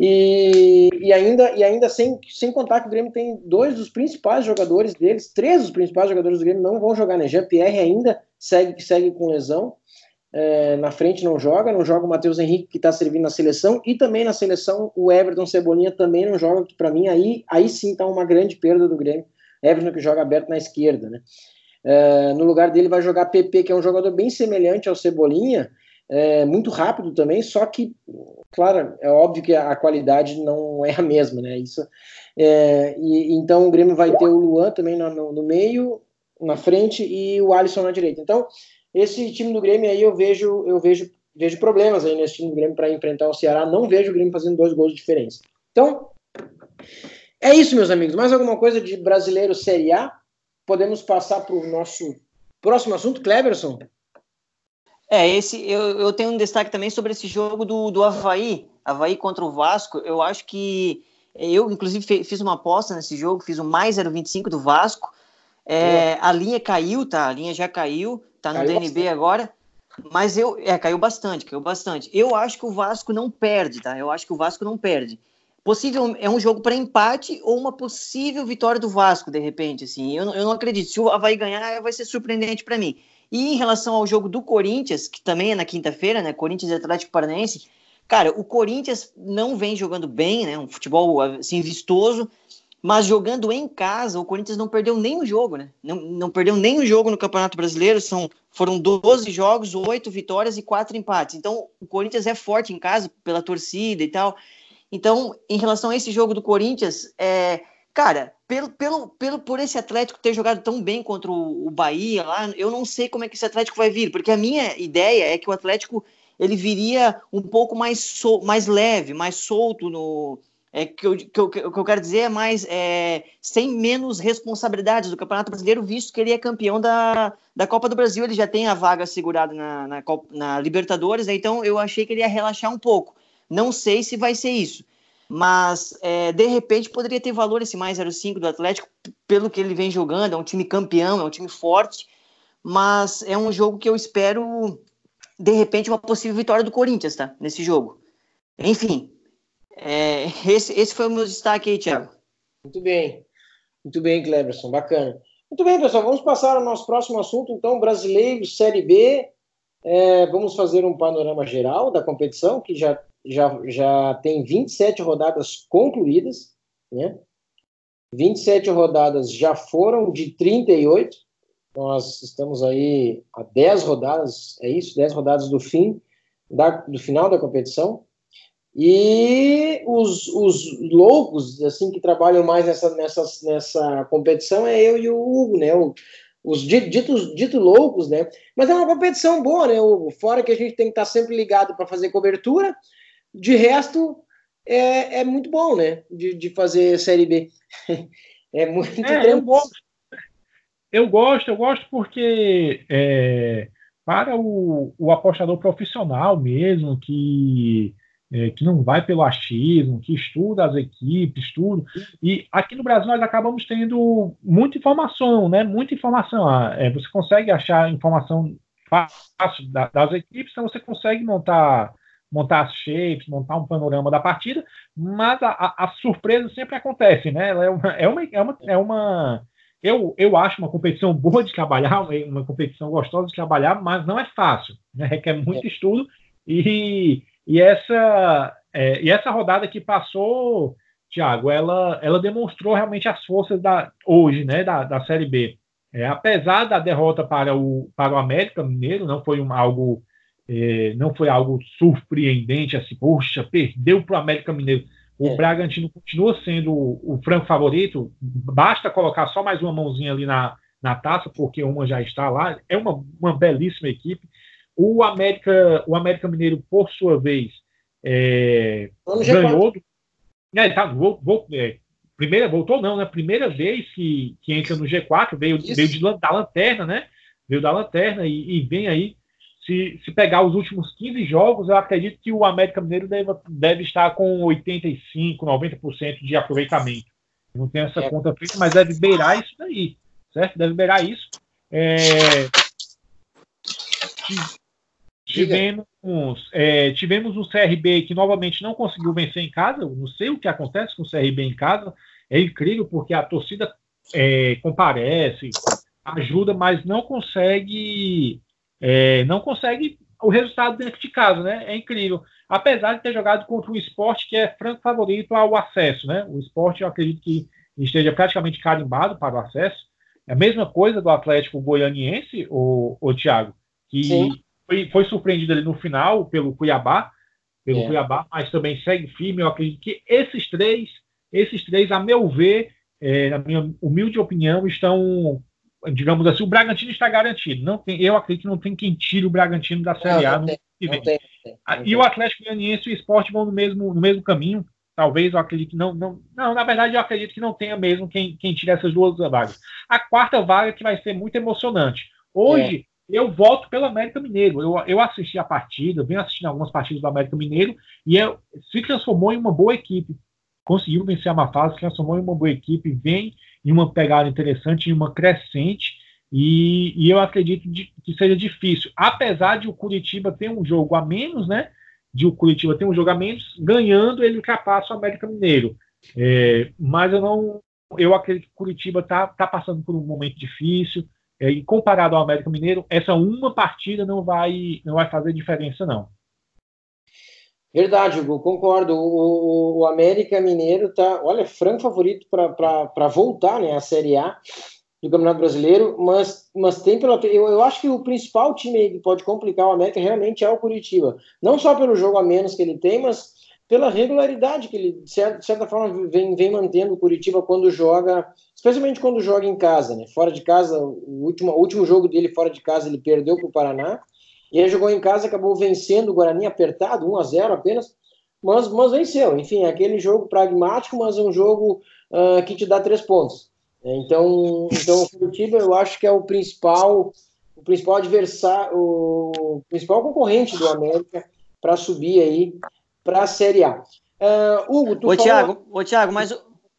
E, e, ainda, e ainda sem, sem contar que o Grêmio tem dois dos principais jogadores deles, três dos principais jogadores do Grêmio não vão jogar, né? Jean-Pierre ainda segue, segue com lesão, é, na frente não joga, não joga o Matheus Henrique que está servindo na seleção, e também na seleção o Everton Cebolinha também não joga, que para mim aí, aí sim está uma grande perda do Grêmio. Everton que joga aberto na esquerda, né? É, no lugar dele vai jogar PP, que é um jogador bem semelhante ao Cebolinha, é, muito rápido também, só que, claro, é óbvio que a, qualidade não é a mesma, né? Isso, é, e, então o Grêmio vai ter o Luan também no, no, no, meio, na frente e o Alisson na direita. Então, esse time do Grêmio aí eu vejo, eu vejo, vejo problemas aí nesse time do Grêmio para enfrentar o Ceará. Não vejo o Grêmio fazendo dois gols de diferença. Então, é isso, meus amigos. Mais alguma coisa de brasileiro Série A? Podemos passar para o nosso próximo assunto, Cleverson? É, esse eu, eu tenho um destaque também sobre esse jogo do, do Havaí, Havaí contra o Vasco. Eu acho que eu, inclusive, fiz uma aposta nesse jogo, fiz o mais 0,25 do Vasco. É, a linha caiu, tá? A linha já caiu, tá no caiu DNB bastante. agora. Mas eu. É, caiu bastante, caiu bastante. Eu acho que o Vasco não perde, tá? Eu acho que o Vasco não perde. Possível, é um jogo para empate ou uma possível vitória do Vasco, de repente, assim. Eu, eu não acredito. Se o Havaí ganhar, vai ser surpreendente para mim. E em relação ao jogo do Corinthians, que também é na quinta-feira, né? Corinthians e Atlético Paranaense. Cara, o Corinthians não vem jogando bem, né? Um futebol assim vistoso, mas jogando em casa, o Corinthians não perdeu nenhum jogo, né? Não, não perdeu nenhum jogo no Campeonato Brasileiro. São, foram 12 jogos, 8 vitórias e 4 empates. Então, o Corinthians é forte em casa pela torcida e tal. Então, em relação a esse jogo do Corinthians, é, cara, pelo, pelo, pelo, por esse Atlético ter jogado tão bem contra o, o, Bahia lá, eu não sei como é que esse Atlético vai vir, porque a minha ideia é que o Atlético ele viria um pouco mais, sol, mais leve, mais solto no. É, que, eu, que, eu, que eu quero dizer é mais é, sem menos responsabilidades do Campeonato Brasileiro, visto que ele é campeão da, da Copa do Brasil, ele já tem a vaga segurada na, na, na Libertadores, né? então eu achei que ele ia relaxar um pouco. Não sei se vai ser isso mas é, de repente poderia ter valor esse mais 0,5 do Atlético, pelo que ele vem jogando, é um time campeão, é um time forte, mas é um jogo que eu espero, de repente, uma possível vitória do Corinthians, tá? Nesse jogo. Enfim, é, esse, esse foi o meu destaque aí, Thiago. Muito bem, muito bem, Cleberson, bacana. Muito bem, pessoal, vamos passar ao nosso próximo assunto, então, brasileiro, Série B, é, vamos fazer um panorama geral da competição, que já já, já tem 27 rodadas concluídas, né? 27 rodadas já foram de 38. Nós estamos aí a 10 rodadas, é isso? 10 rodadas do fim, da, do final da competição. E os, os loucos, assim, que trabalham mais nessa, nessa, nessa competição é eu e o Hugo, né? O, os ditos, ditos loucos, né? Mas é uma competição boa, né, Hugo? Fora que a gente tem que estar sempre ligado para fazer cobertura, de resto, é, é muito bom, né? De, de fazer Série B. [LAUGHS] é muito é, eu gosto. eu gosto, eu gosto porque é, para o, o apostador profissional mesmo, que, é, que não vai pelo achismo, que estuda as equipes, tudo. E aqui no Brasil nós acabamos tendo muita informação, né? Muita informação. Ah, é, você consegue achar informação fácil das equipes, então você consegue montar montar as shapes, montar um panorama da partida, mas a, a, a surpresa sempre acontece, né? Ela é uma, é uma, é uma, é uma eu, eu acho uma competição boa de trabalhar, uma competição gostosa de trabalhar, mas não é fácil, né? requer muito estudo e, e essa é, e essa rodada que passou, Thiago, ela, ela demonstrou realmente as forças da hoje, né, da, da Série B. É, apesar da derrota para o, para o América Mineiro, não foi um, algo é, não foi algo surpreendente, assim, poxa, perdeu para o América Mineiro. O é. Bragantino continua sendo o, o franco favorito, basta colocar só mais uma mãozinha ali na, na taça, porque uma já está lá. É uma, uma belíssima equipe. O América, o América Mineiro, por sua vez, é, ganhou. É, tá, vou, vou, é, primeira, voltou não, né? Primeira vez que, que entra no G4, veio, veio de, da lanterna, né? Veio da lanterna e, e vem aí. Se, se, pegar os últimos 15 jogos, eu acredito que o América Mineiro deve, deve estar com 85%, 90% de aproveitamento. não tenho essa é. conta feita, mas deve beirar isso daí, certo? Deve beirar isso. É, Tivemos, é, tivemos um CRB que novamente não conseguiu vencer em casa. não sei o que acontece com o CRB em casa. É incrível porque a torcida é, comparece, ajuda, mas não consegue, é, não consegue o resultado dentro de casa, né? É incrível. Apesar de ter jogado contra um esporte que é franco favorito ao acesso, né? O esporte eu acredito que esteja praticamente carimbado para o acesso. É a mesma coisa do Atlético Goianiense, o, o Thiago, que Sim foi, foi surpreendido ali no final pelo Cuiabá, pelo é. Cuiabá, mas também segue firme. Eu acredito que esses três, esses três, a meu ver, é, na minha humilde opinião, estão, digamos assim, o Bragantino está garantido. Não tem, eu acredito que não tem quem tire o Bragantino da Série não, A no tem, que vem. Tem, tem, e o Atlético Goianiense e o Esporte vão no mesmo, no mesmo caminho. Talvez eu acredito que não, não. Não, na verdade, eu acredito que não tenha mesmo quem, quem tire essas duas vagas. A quarta vaga que vai ser muito emocionante. Hoje, é eu voto pelo América Mineiro. Eu, eu assisti a partida, venho assistindo algumas partidas do América Mineiro e eu, se transformou em uma boa equipe. Conseguiu vencer a uma fase, se transformou em uma boa equipe, vem em uma pegada interessante, em uma crescente. E, e eu acredito de, que seja difícil. Apesar de o Curitiba ter um jogo a menos, né? De o Curitiba ter um jogo a menos, ganhando, ele ultrapassa o América Mineiro. É, mas eu não. Eu acredito que o Curitiba está tá passando por um momento difícil é, e comparado ao América Mineiro, essa uma partida não vai, não vai fazer diferença, não. Verdade, Hugo, concordo. O, o América Mineiro tá, olha, franco favorito para voltar né, à Série A do Campeonato Brasileiro, mas, mas tem pela. Eu, eu acho que o principal time que pode complicar o América realmente é o Curitiba. Não só pelo jogo a menos que ele tem, mas pela regularidade que ele, de certa forma, vem, vem mantendo o Curitiba quando joga especialmente quando joga em casa, né? Fora de casa, o último, o último jogo dele fora de casa ele perdeu para o Paraná, e ele jogou em casa acabou vencendo o Guarani apertado, 1 a 0 apenas, mas, mas venceu. Enfim, é aquele jogo pragmático, mas é um jogo uh, que te dá três pontos. Então, então o Curitiba eu acho que é o principal, o principal adversário, o principal concorrente do América para subir aí para a Série A. Uh, Hugo, tu ô, falou... Thiago, ô, Thiago, mas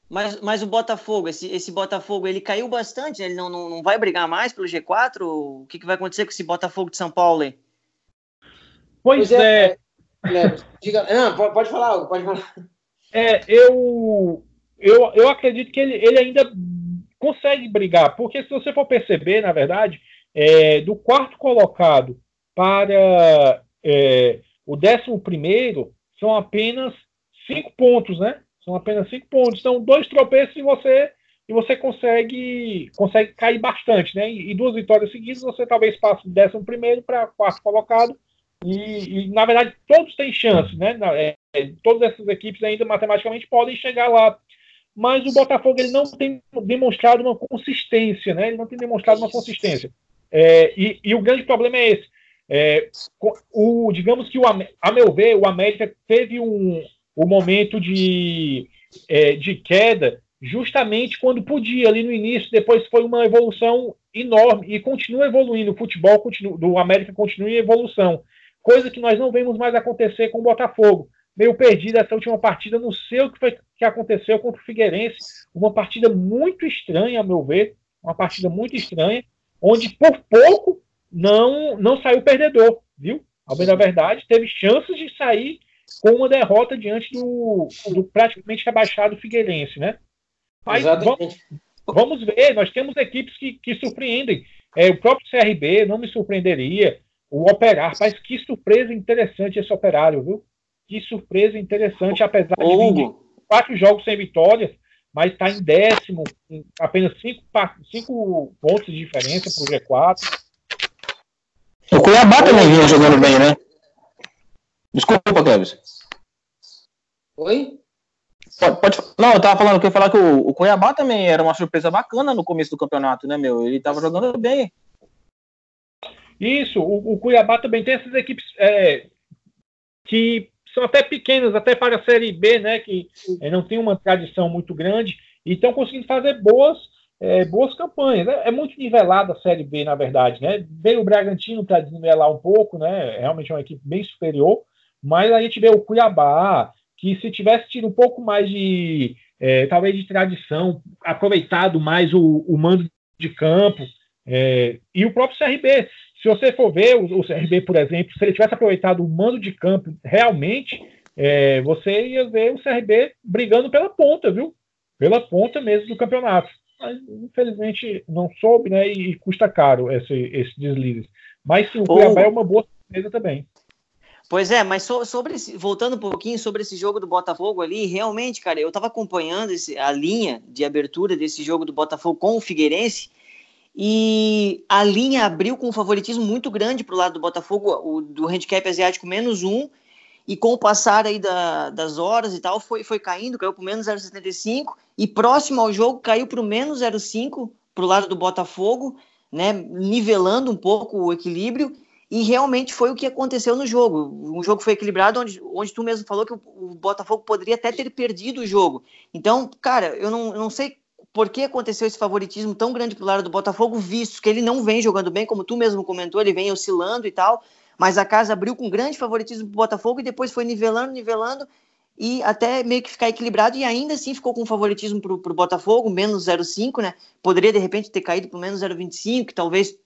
mas, mas o Botafogo, esse, esse Botafogo, ele caiu bastante, ele não, não, não vai brigar mais pelo G4? O que, que vai acontecer com esse Botafogo de São Paulo aí? Pois, pois é. é, é diga, não, pode falar, pode falar. É, eu, eu, eu acredito que ele, ele ainda consegue brigar, porque se você for perceber, na verdade, é, do quarto colocado para é, o décimo primeiro são apenas cinco pontos, né? São apenas cinco pontos. São dois tropeços e você e você consegue consegue cair bastante, né? E, duas vitórias seguidas você talvez passe do décimo primeiro para quarto colocado. E, e, na verdade todos têm chance, né? É, é, todas essas equipes ainda matematicamente podem chegar lá. Mas o Botafogo ele não tem demonstrado uma consistência, né? Ele não tem demonstrado uma consistência. É, e, e, o grande problema é esse. É, o, digamos que, o, a meu ver, o América teve um, o momento de, é, de queda justamente quando podia, ali no início, depois foi uma evolução enorme e continua evoluindo. O futebol continua, do América continua em evolução, coisa que nós não vemos mais acontecer com o Botafogo. Meio perdido essa última partida, não sei o que foi que aconteceu contra o Figueirense, uma partida muito estranha, a meu ver, uma partida muito estranha, onde por pouco não, não saiu perdedor, viu? Ao bem da verdade, teve chances de sair com uma derrota diante do, do praticamente rebaixado Figueirense, né? Mas vamos, vamos, ver, nós temos equipes que, que surpreendem. É, o próprio CRB não me surpreenderia. O Operar, mas que surpresa interessante esse operário, viu? Que surpresa interessante, apesar de quatro jogos sem vitórias, mas está em décimo, com apenas cinco, cinco pontos de diferença para o G4. O Cuiabá também vinha jogando bem, né? Desculpa, Cleves. Oi? Pode, pode, não, eu tava falando que eu ia falar que o, o, Cuiabá também era uma surpresa bacana no começo do campeonato, né, meu? Ele tava jogando bem. Isso, o, o Cuiabá também tem essas equipes é, que são até pequenas, até para a Série B, né? Que é, não tem uma tradição muito grande e estão conseguindo fazer boas, é, boas campanhas. É, é, muito nivelada a Série B, na verdade, né? Veio o Bragantino para desnivelar um pouco, né? Realmente é uma equipe bem superior, mas a gente vê o Cuiabá, que se tivesse tido um pouco mais de, é, talvez de tradição, aproveitado mais o, o mando de campo, é, e o próprio CRB, se você for ver o, o, CRB, por exemplo, se ele tivesse aproveitado o mando de campo realmente, é, você ia ver o CRB brigando pela ponta, viu? Pela ponta mesmo do campeonato. Mas, infelizmente, não soube, né? E custa caro esse, esse deslize. Mas sim, o Cuiabá é uma boa surpresa também. Pois é, mas so, sobre esse, voltando um pouquinho sobre esse jogo do Botafogo ali, realmente, cara, eu estava acompanhando esse, a linha de abertura desse jogo do Botafogo com o Figueirense e a linha abriu com um favoritismo muito grande para o lado do Botafogo, o do handicap asiático menos um, e com o passar aí da, das horas e tal, foi, foi caindo, caiu para o menos 0,75, e próximo ao jogo caiu para o menos 0,5 para o lado do Botafogo, né, nivelando um pouco o equilíbrio, e realmente foi o que aconteceu no jogo. O jogo foi equilibrado, onde, onde tu mesmo falou que o, o Botafogo poderia até ter perdido o jogo. Então, cara, eu não, não sei por que aconteceu esse favoritismo tão grande pro lado do Botafogo, visto que ele não vem jogando bem, como tu mesmo comentou, ele vem oscilando e tal, mas a casa abriu com grande favoritismo pro Botafogo e depois foi nivelando, nivelando e até meio que ficar equilibrado e ainda assim ficou com favoritismo pro, pro Botafogo, menos 0,5, né? Poderia de repente ter caído pro menos 0,25, que talvez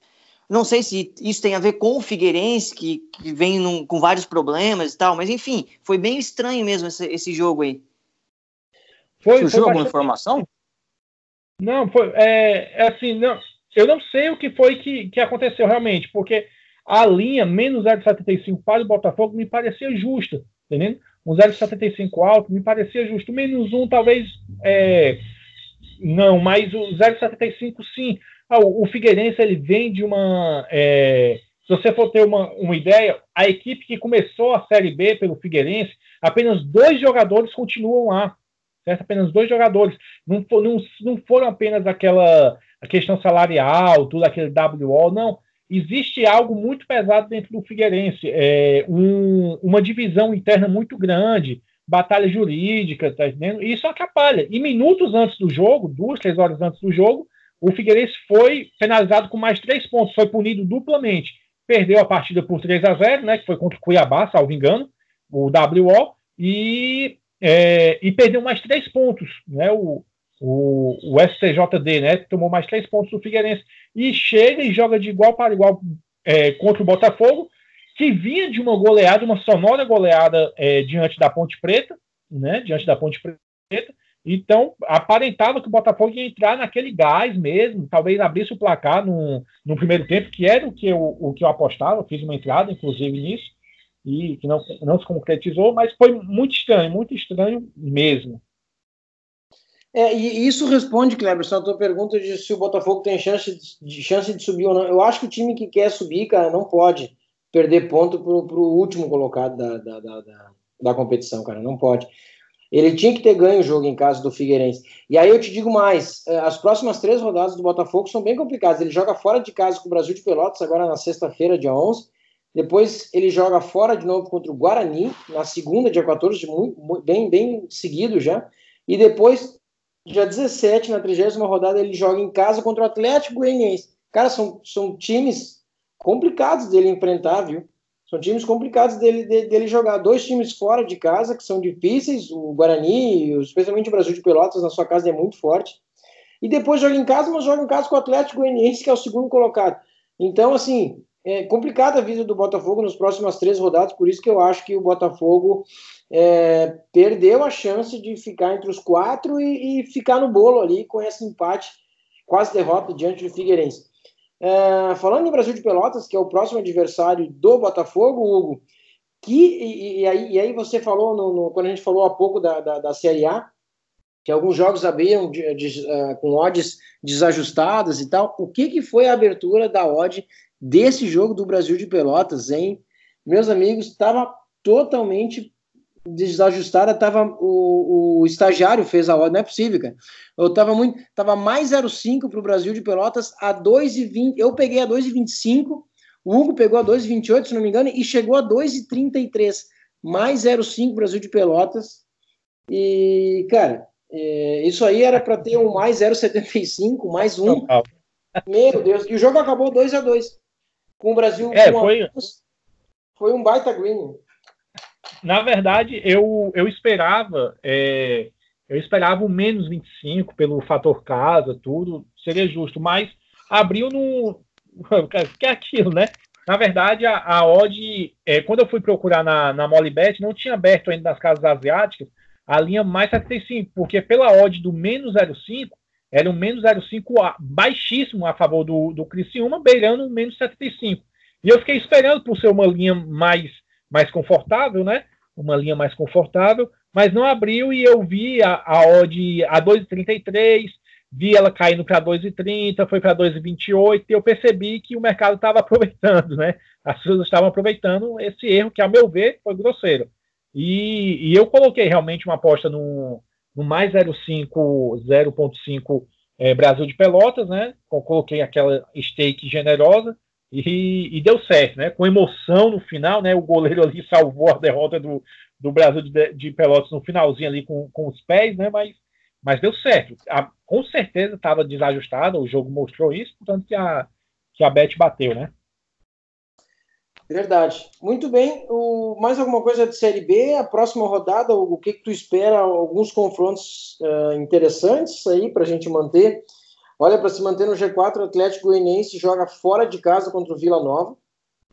não sei se isso tem a ver com o Figueirense, que, que vem num, com vários problemas e tal, mas enfim, foi bem estranho mesmo esse, esse jogo aí. Foi, Surgiu foi alguma informação? Não, foi, é, é, assim, não, eu não sei o que foi que, que aconteceu realmente, porque a linha menos 0,75 para o Botafogo me parecia justa, entendendo? Um 0,75 alto me parecia justo, menos um talvez é, não, mas o 0,75 sim. Ah, o, o Figueirense ele vem de uma. É, se você for ter uma, uma ideia, a equipe que começou a Série B pelo Figueirense, apenas dois jogadores continuam lá certo? Apenas dois jogadores. Não, for, não, não foram apenas aquela a questão salarial, tudo aquele WO, não. Existe algo muito pesado dentro do Figueirense, é, um, uma divisão interna muito grande, batalha jurídica, tá entendendo? Isso atrapalha. E minutos antes do jogo, duas, três horas antes do jogo, o Figueirense foi penalizado com mais três pontos, foi punido duplamente. Perdeu a partida por 3 a 0 né? Que foi contra o Cuiabá, salvo engano, o WO, e é, e perdeu mais três pontos, né? O, o, o STJD, né? Tomou mais três pontos do Figueirense e chega e joga de igual para igual é, contra o Botafogo, que vinha de uma goleada, uma sonora goleada é, diante da Ponte Preta, né? Diante da Ponte Preta. Então, aparentava que o Botafogo ia entrar naquele gás mesmo, talvez abrisse o placar no, no primeiro tempo, que era o que eu, o que eu apostava, fiz uma entrada, inclusive, nisso e que não, não se concretizou, mas foi muito estranho, muito estranho mesmo. É, e isso responde, Cleberson, a tua pergunta de se o Botafogo tem chance de, chance de subir ou não. Eu acho que o time que quer subir, cara, não pode perder ponto pro, pro último colocado da, da, da, da, da competição, cara, não pode. Ele tinha que ter ganho o jogo em casa do Figueirense. E aí eu te digo mais: é, as próximas três rodadas do Botafogo são bem complicadas. Ele joga fora de casa com o Brasil de Pelotas, agora na sexta-feira, dia 11. Depois ele joga fora de novo contra o Guarani, na segunda, dia 14, muito, bem, bem seguido já. E depois, dia 17, na 30 rodada, ele joga em casa contra o Atlético Goianiense. Cara, são, são times complicados dele enfrentar, viu? São times complicados dele, dele jogar. Dois times fora de casa, que são difíceis, o Guarani, especialmente o Brasil de Pelotas, na sua casa é muito forte. E depois joga em casa, mas joga em casa com o Atlético Goianiense, que é o segundo colocado. Então, assim, é complicada a vida do Botafogo nas próximas três rodadas, por isso que eu acho que o Botafogo é, perdeu a chance de ficar entre os quatro e, e, ficar no bolo ali com esse empate, quase derrota diante do Figueirense. É, falando em Brasil de Pelotas, que é o próximo adversário do Botafogo, Hugo, que, e, e aí, e aí você falou, no, no, quando a gente falou há pouco da, da, da Série A, que alguns jogos abriam de, de, uh, com odds desajustadas e tal. O que, que foi a abertura da odd desse jogo do Brasil de Pelotas, hein? Meus amigos, estava totalmente desajustada, tava o, o estagiário fez a odd, não é possível, cara. Eu tava muito, tava mais 0,5 para o Brasil de Pelotas a 2,20. Eu peguei a 2,25, o Hugo pegou a 2,28, se não me engano, e chegou a 2,33. Mais 0,5 Brasil de Pelotas. E, cara, é, isso aí era para ter um mais 0,75, mais um. Meu Deus, e o jogo acabou 2 a 2 Com o Brasil. É, foi... foi um baita green. Na verdade, eu, eu esperava. É, eu esperava o menos 25 pelo fator casa, tudo, seria justo, mas abriu no. [LAUGHS] Que é aquilo, né? Na verdade, a, a odd, é, quando eu fui procurar na, na Molibet, não tinha aberto ainda nas casas asiáticas, a linha mais 75, porque pela odd do menos 0,5, era um menos 0,5 baixíssimo a favor do, do Criciúma, beirando o menos 75. E eu fiquei esperando por ser uma linha mais, mais confortável, né? Uma linha mais confortável, mas não abriu e eu vi a, a odd a 2,33, vi ela caindo para 2,30, foi para 2,28 e eu percebi que o mercado estava [LAUGHS] aproveitando, né? As pessoas estavam aproveitando esse erro que, a meu ver, foi grosseiro. E, e eu coloquei realmente uma aposta no, no mais 0,5, 0,5 é, Brasil de Pelotas, né? Coloquei aquela stake generosa e, e, deu certo, né? Com emoção no final, né? O goleiro ali salvou a derrota do, do Brasil de, de Pelotas no finalzinho ali com, com os pés, né? Mas, mas deu certo. A, com certeza estava desajustado, o jogo mostrou isso, portanto que a, que a Bet bateu, né? Verdade. Muito bem. O, mais alguma coisa de Série B? A próxima rodada, o, o que, que tu espera? Alguns confrontos uh, interessantes aí para a gente manter. Olha, para se manter no G4, o Atlético Goianiense joga fora de casa contra o Vila Nova.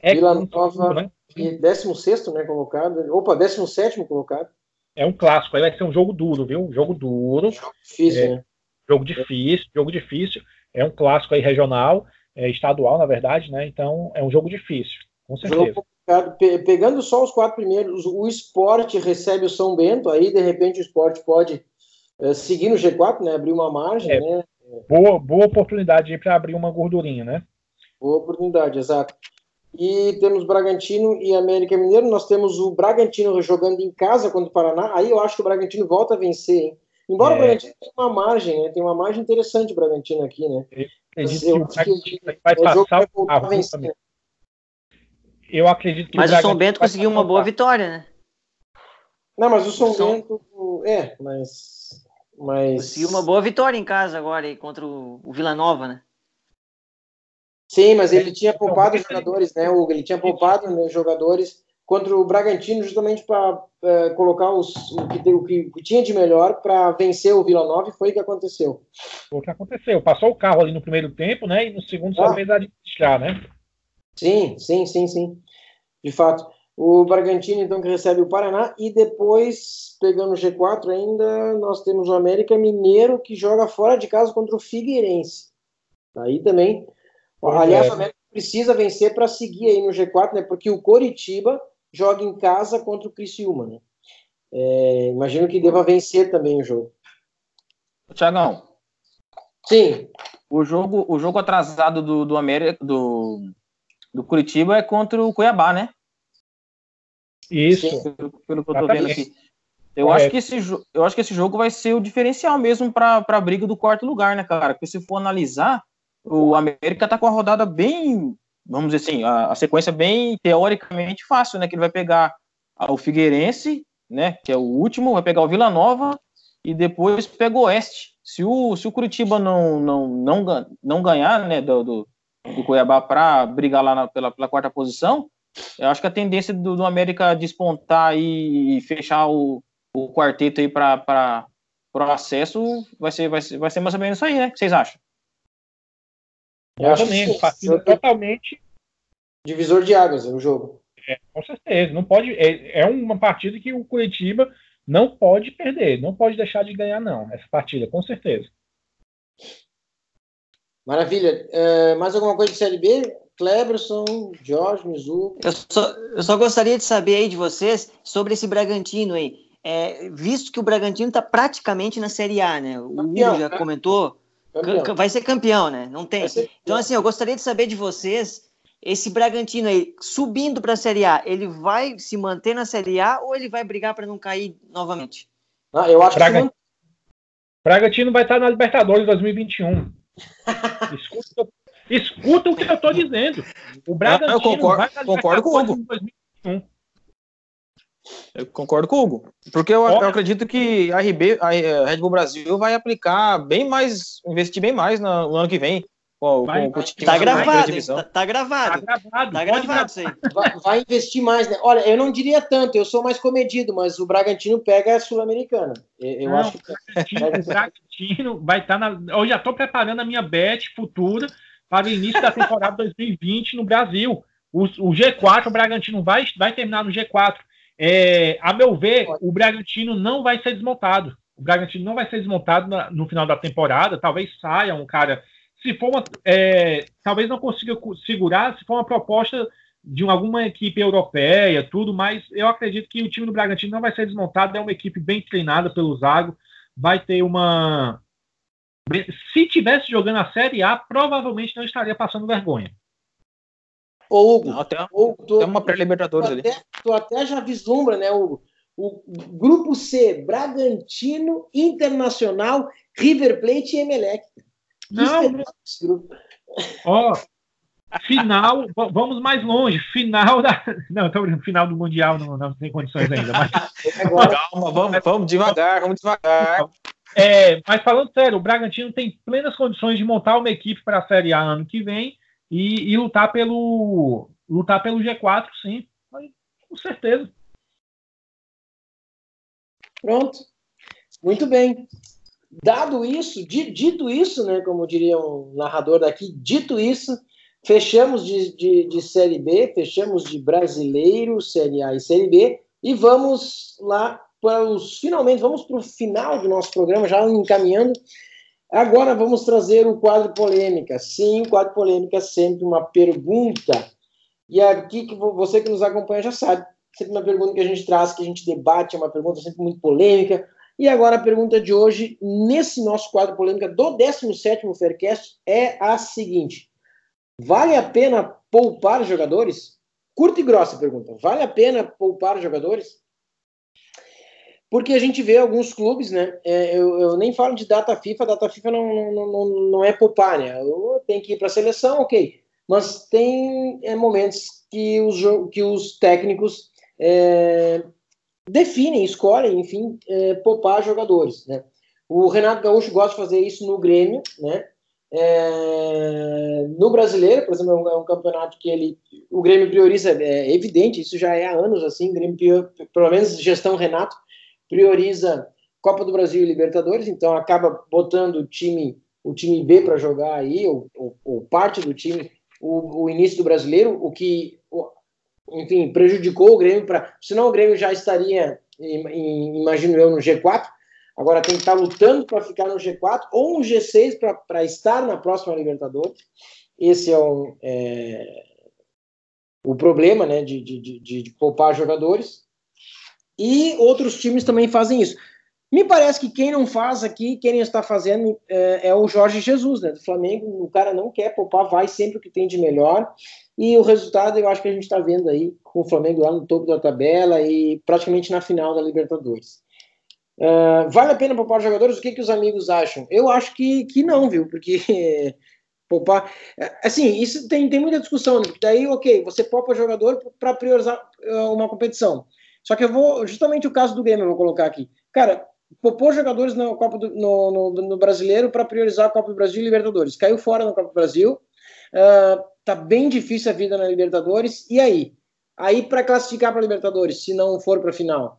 É Vila Nova, né? 16 né, colocado. Opa, 17 colocado. É um clássico, aí vai ser um jogo duro, viu? Um jogo duro. Jogo difícil, é, né? Jogo difícil, jogo difícil. É um clássico aí regional, é, estadual, na verdade, né? Então é um jogo difícil. Com certeza. Pegando só os quatro primeiros, o esporte recebe o São Bento, aí de repente o esporte pode é, seguir no G4, né? Abrir uma margem, é, né? Boa, boa oportunidade para abrir uma gordurinha, né? Boa oportunidade, exato. E temos Bragantino e América Mineiro. Nós temos o Bragantino jogando em casa contra o Paraná. Aí eu acho que o Bragantino volta a vencer, hein? Embora é. o Bragantino tenha uma margem, né? Tem uma margem interessante o Bragantino aqui, né? Eu que, que, vai é passar o a vencer eu acredito que Mas o, o São Bento conseguiu uma boa vitória, né? Não, mas o São, São... Bento. É, mas. Mas... Conseguiu uma boa vitória em casa agora aí, contra o, o Vila Nova, né? Sim, mas ele tinha poupado os jogadores, né, Hugo? Ele tinha poupado né, jogadores contra o Bragantino justamente para é, colocar os, o, que, o, que, tinha de melhor para vencer o Vila Nova e foi o que aconteceu. Foi o que aconteceu. Passou o carro ali no primeiro tempo, né? E no segundo só ah. fez administrar, né? Sim, sim, sim, sim. De fato. O Bragantino, então, que recebe o Paraná. E depois, pegando o G4 ainda, nós temos o América Mineiro, que joga fora de casa contra o Figueirense. Aí também. Pois aliás, é. o América precisa vencer para seguir aí no G4, né? Porque o Coritiba joga em casa contra o Criciúma, né? É, imagino que deva vencer também o jogo. Tiagão. Sim. O jogo, o jogo atrasado do, do América, do, do Curitiba é contra o Cuiabá, né? Isso. Pelo, que eu tô vendo aqui. Eu acho, que esse, eu acho que esse jogo vai ser o diferencial mesmo para a briga do quarto lugar, né, cara? Porque se for analisar, o América tá com a rodada bem, vamos dizer assim, a, a sequência bem teoricamente fácil, né? Que ele vai pegar o Figueirense, né? Que é o último, vai pegar o Vila Nova e depois pega o Oeste. Se o, se o Curitiba não, não, não, não ganhar, né, do, do do Cuiabá para brigar lá na, pela, pela, quarta posição, eu acho que a tendência do, do América despontar e, fechar o, o quarteto aí para o acesso vai ser, vai, ser, vai ser mais ou menos isso aí, né? O que vocês acham? Eu acho que totalmente. divisor de águas o jogo. É, com certeza. Não pode, é, é uma partida que o Curitiba não pode perder, não pode deixar de ganhar, não, essa partida, com certeza. Maravilha. É, mais alguma coisa de Série B? Cleberson, Jorge, Mizu. Eu só, eu só gostaria de saber aí de vocês sobre esse Bragantino aí. É, visto que o Bragantino está praticamente na Série A, né? O campeão, Hugo já né? comentou. Campeão. Vai ser campeão, né? Não tem. Então, assim, eu gostaria de saber de vocês esse Bragantino aí subindo para a Série A, ele vai se manter na Série A ou ele vai brigar para não cair novamente? Ah, eu acho Braga... que Bragantino vai estar na Libertadores 2021. [LAUGHS] escuta, escuta o que eu estou dizendo. O Bragantino eu concordo, concordo com o Hugo. 2021. Eu concordo com o Hugo. Porque eu, eu, acredito que a RB, a Red Bull Brasil vai aplicar bem mais, investir bem mais no, no ano que vem com, vai, com, com tá, gravado, tá, tá, gravado, tá, gravado. Tá gravado. isso aí. Vai, vai, investir mais, né? Olha, eu não diria tanto, eu sou mais comedido, mas o Bragantino pega a Sul-Americana. Eu, não, acho que. O Bragantino vai estar tá na. Eu já estou preparando a minha bet futura para o início da temporada 2020 no Brasil. O, o G4, o Bragantino vai, vai terminar no G4. É, a meu ver, o Bragantino não vai ser desmontado. O Bragantino não vai ser desmontado na, no final da temporada. Talvez saia um cara se for uma. É, talvez não consiga segurar se for uma proposta de alguma equipe europeia, tudo, mas eu acredito que o time do Bragantino não vai ser desmontado, é uma equipe bem treinada pelo Zago, vai ter uma. Se tivesse jogando a Série A, provavelmente não estaria passando vergonha. Ô, Hugo, não, tem, Hugo, tô, tem uma pré-Libertadores ali. Tu até já vislumbra, né, Hugo? O grupo C, Bragantino, Internacional, River Plate e Emelec. Não. Ó, final, vamos mais longe. Final da. [LAUGHS] Não, então, final do Mundial não, não tem condições ainda. Mas... [LAUGHS] Calma, vamos, vamos devagar, vamos devagar. É, mas falando sério, o Bragantino tem plenas condições de montar uma equipe para a Série A ano que vem e, e, lutar pelo lutar pelo G4, sim. Com certeza. Pronto. Muito bem. Dado isso, dito isso, né, como diria um narrador daqui, dito isso, fechamos de, de, de Série B, fechamos de Brasileiro, Série A e Série B, e vamos lá para os finalmente, vamos para o final do nosso programa, já encaminhando. Agora vamos trazer o quadro polêmica. Sim, o quadro polêmica é sempre uma pergunta. E aqui que você que nos acompanha já sabe, sempre uma pergunta que a gente traz, que a gente debate, é uma pergunta sempre muito polêmica, e agora a pergunta de hoje, nesse nosso quadro polêmica do 17º Faircast, é a seguinte. Vale a pena poupar jogadores? Curta e grossa pergunta. Vale a pena poupar jogadores? Porque a gente vê alguns clubes, né? É, eu, eu, nem falo de data FIFA, data FIFA não, não, não, não é poupar, né? Tenho que ir para a seleção, ok. Mas tem é, momentos que os, que os técnicos é, definem, escolhem, enfim, é, poupar jogadores. Né? O Renato Gaúcho gosta de fazer isso no Grêmio, né? É, no brasileiro, por exemplo, é um, é campeonato que ele, o Grêmio prioriza, é evidente, isso já é há anos assim, Grêmio, pelo menos gestão Renato, prioriza Copa do Brasil e Libertadores, então acaba botando o time, o time B para jogar aí, ou, ou, ou, parte do time, o, o, início do brasileiro, o que enfim, prejudicou o Grêmio para. Senão o Grêmio já estaria, imagino eu, no G4. Agora tem que estar lutando para ficar no G4 ou no G6 para estar na próxima Libertadores. Esse é, um, é o problema né, de, de, de, de poupar jogadores. E outros times também fazem isso. Me parece que quem não faz aqui, quem está fazendo é, é, o Jorge Jesus, né? Do Flamengo. O cara não quer poupar, vai sempre o que tem de melhor. E o resultado eu acho que a gente está vendo aí com o Flamengo lá no topo da tabela e praticamente na final da Libertadores. Uh, vale a pena poupar jogadores? O que, que os amigos acham? Eu acho que, que não, viu? Porque [LAUGHS] poupar. Assim, isso tem, tem muita discussão, né? daí, ok, você poupa jogador para priorizar uma competição. Só que eu vou, justamente o caso do Grêmio, eu vou colocar aqui. Cara, poupou jogadores no, Copa do, no, no, no brasileiro para priorizar a Copa do Brasil e Libertadores. Caiu fora na Copa do Brasil. Uh, tá bem difícil a vida na Libertadores. E aí? Aí para classificar para Libertadores, se não for para a final,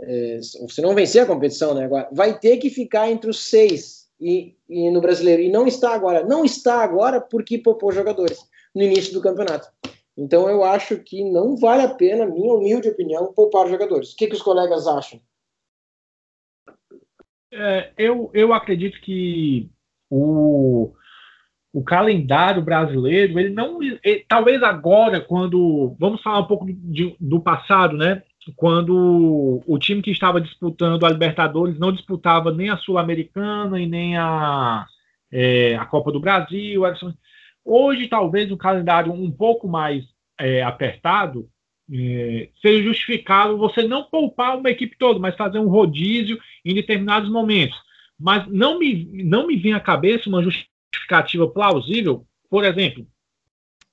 é, se não vencer a competição, né? Agora vai ter que ficar entre os seis e, e, no brasileiro e não está agora. Não está agora porque poupou jogadores no início do campeonato. Então eu acho que não vale a pena, minha humilde opinião, poupar jogadores. O que, que os colegas acham? É, eu, eu acredito que o, o calendário brasileiro, ele não. Ele, talvez agora, quando. Vamos falar um pouco de, do passado, né? Quando o time que estava disputando a Libertadores não disputava nem a Sul-Americana e nem a, é, a Copa do Brasil. Hoje, talvez, um calendário um pouco mais é, apertado é, seja justificado você não poupar uma equipe toda, mas fazer um rodízio em determinados momentos. Mas não me, não me vem à cabeça uma justificativa plausível. Por exemplo,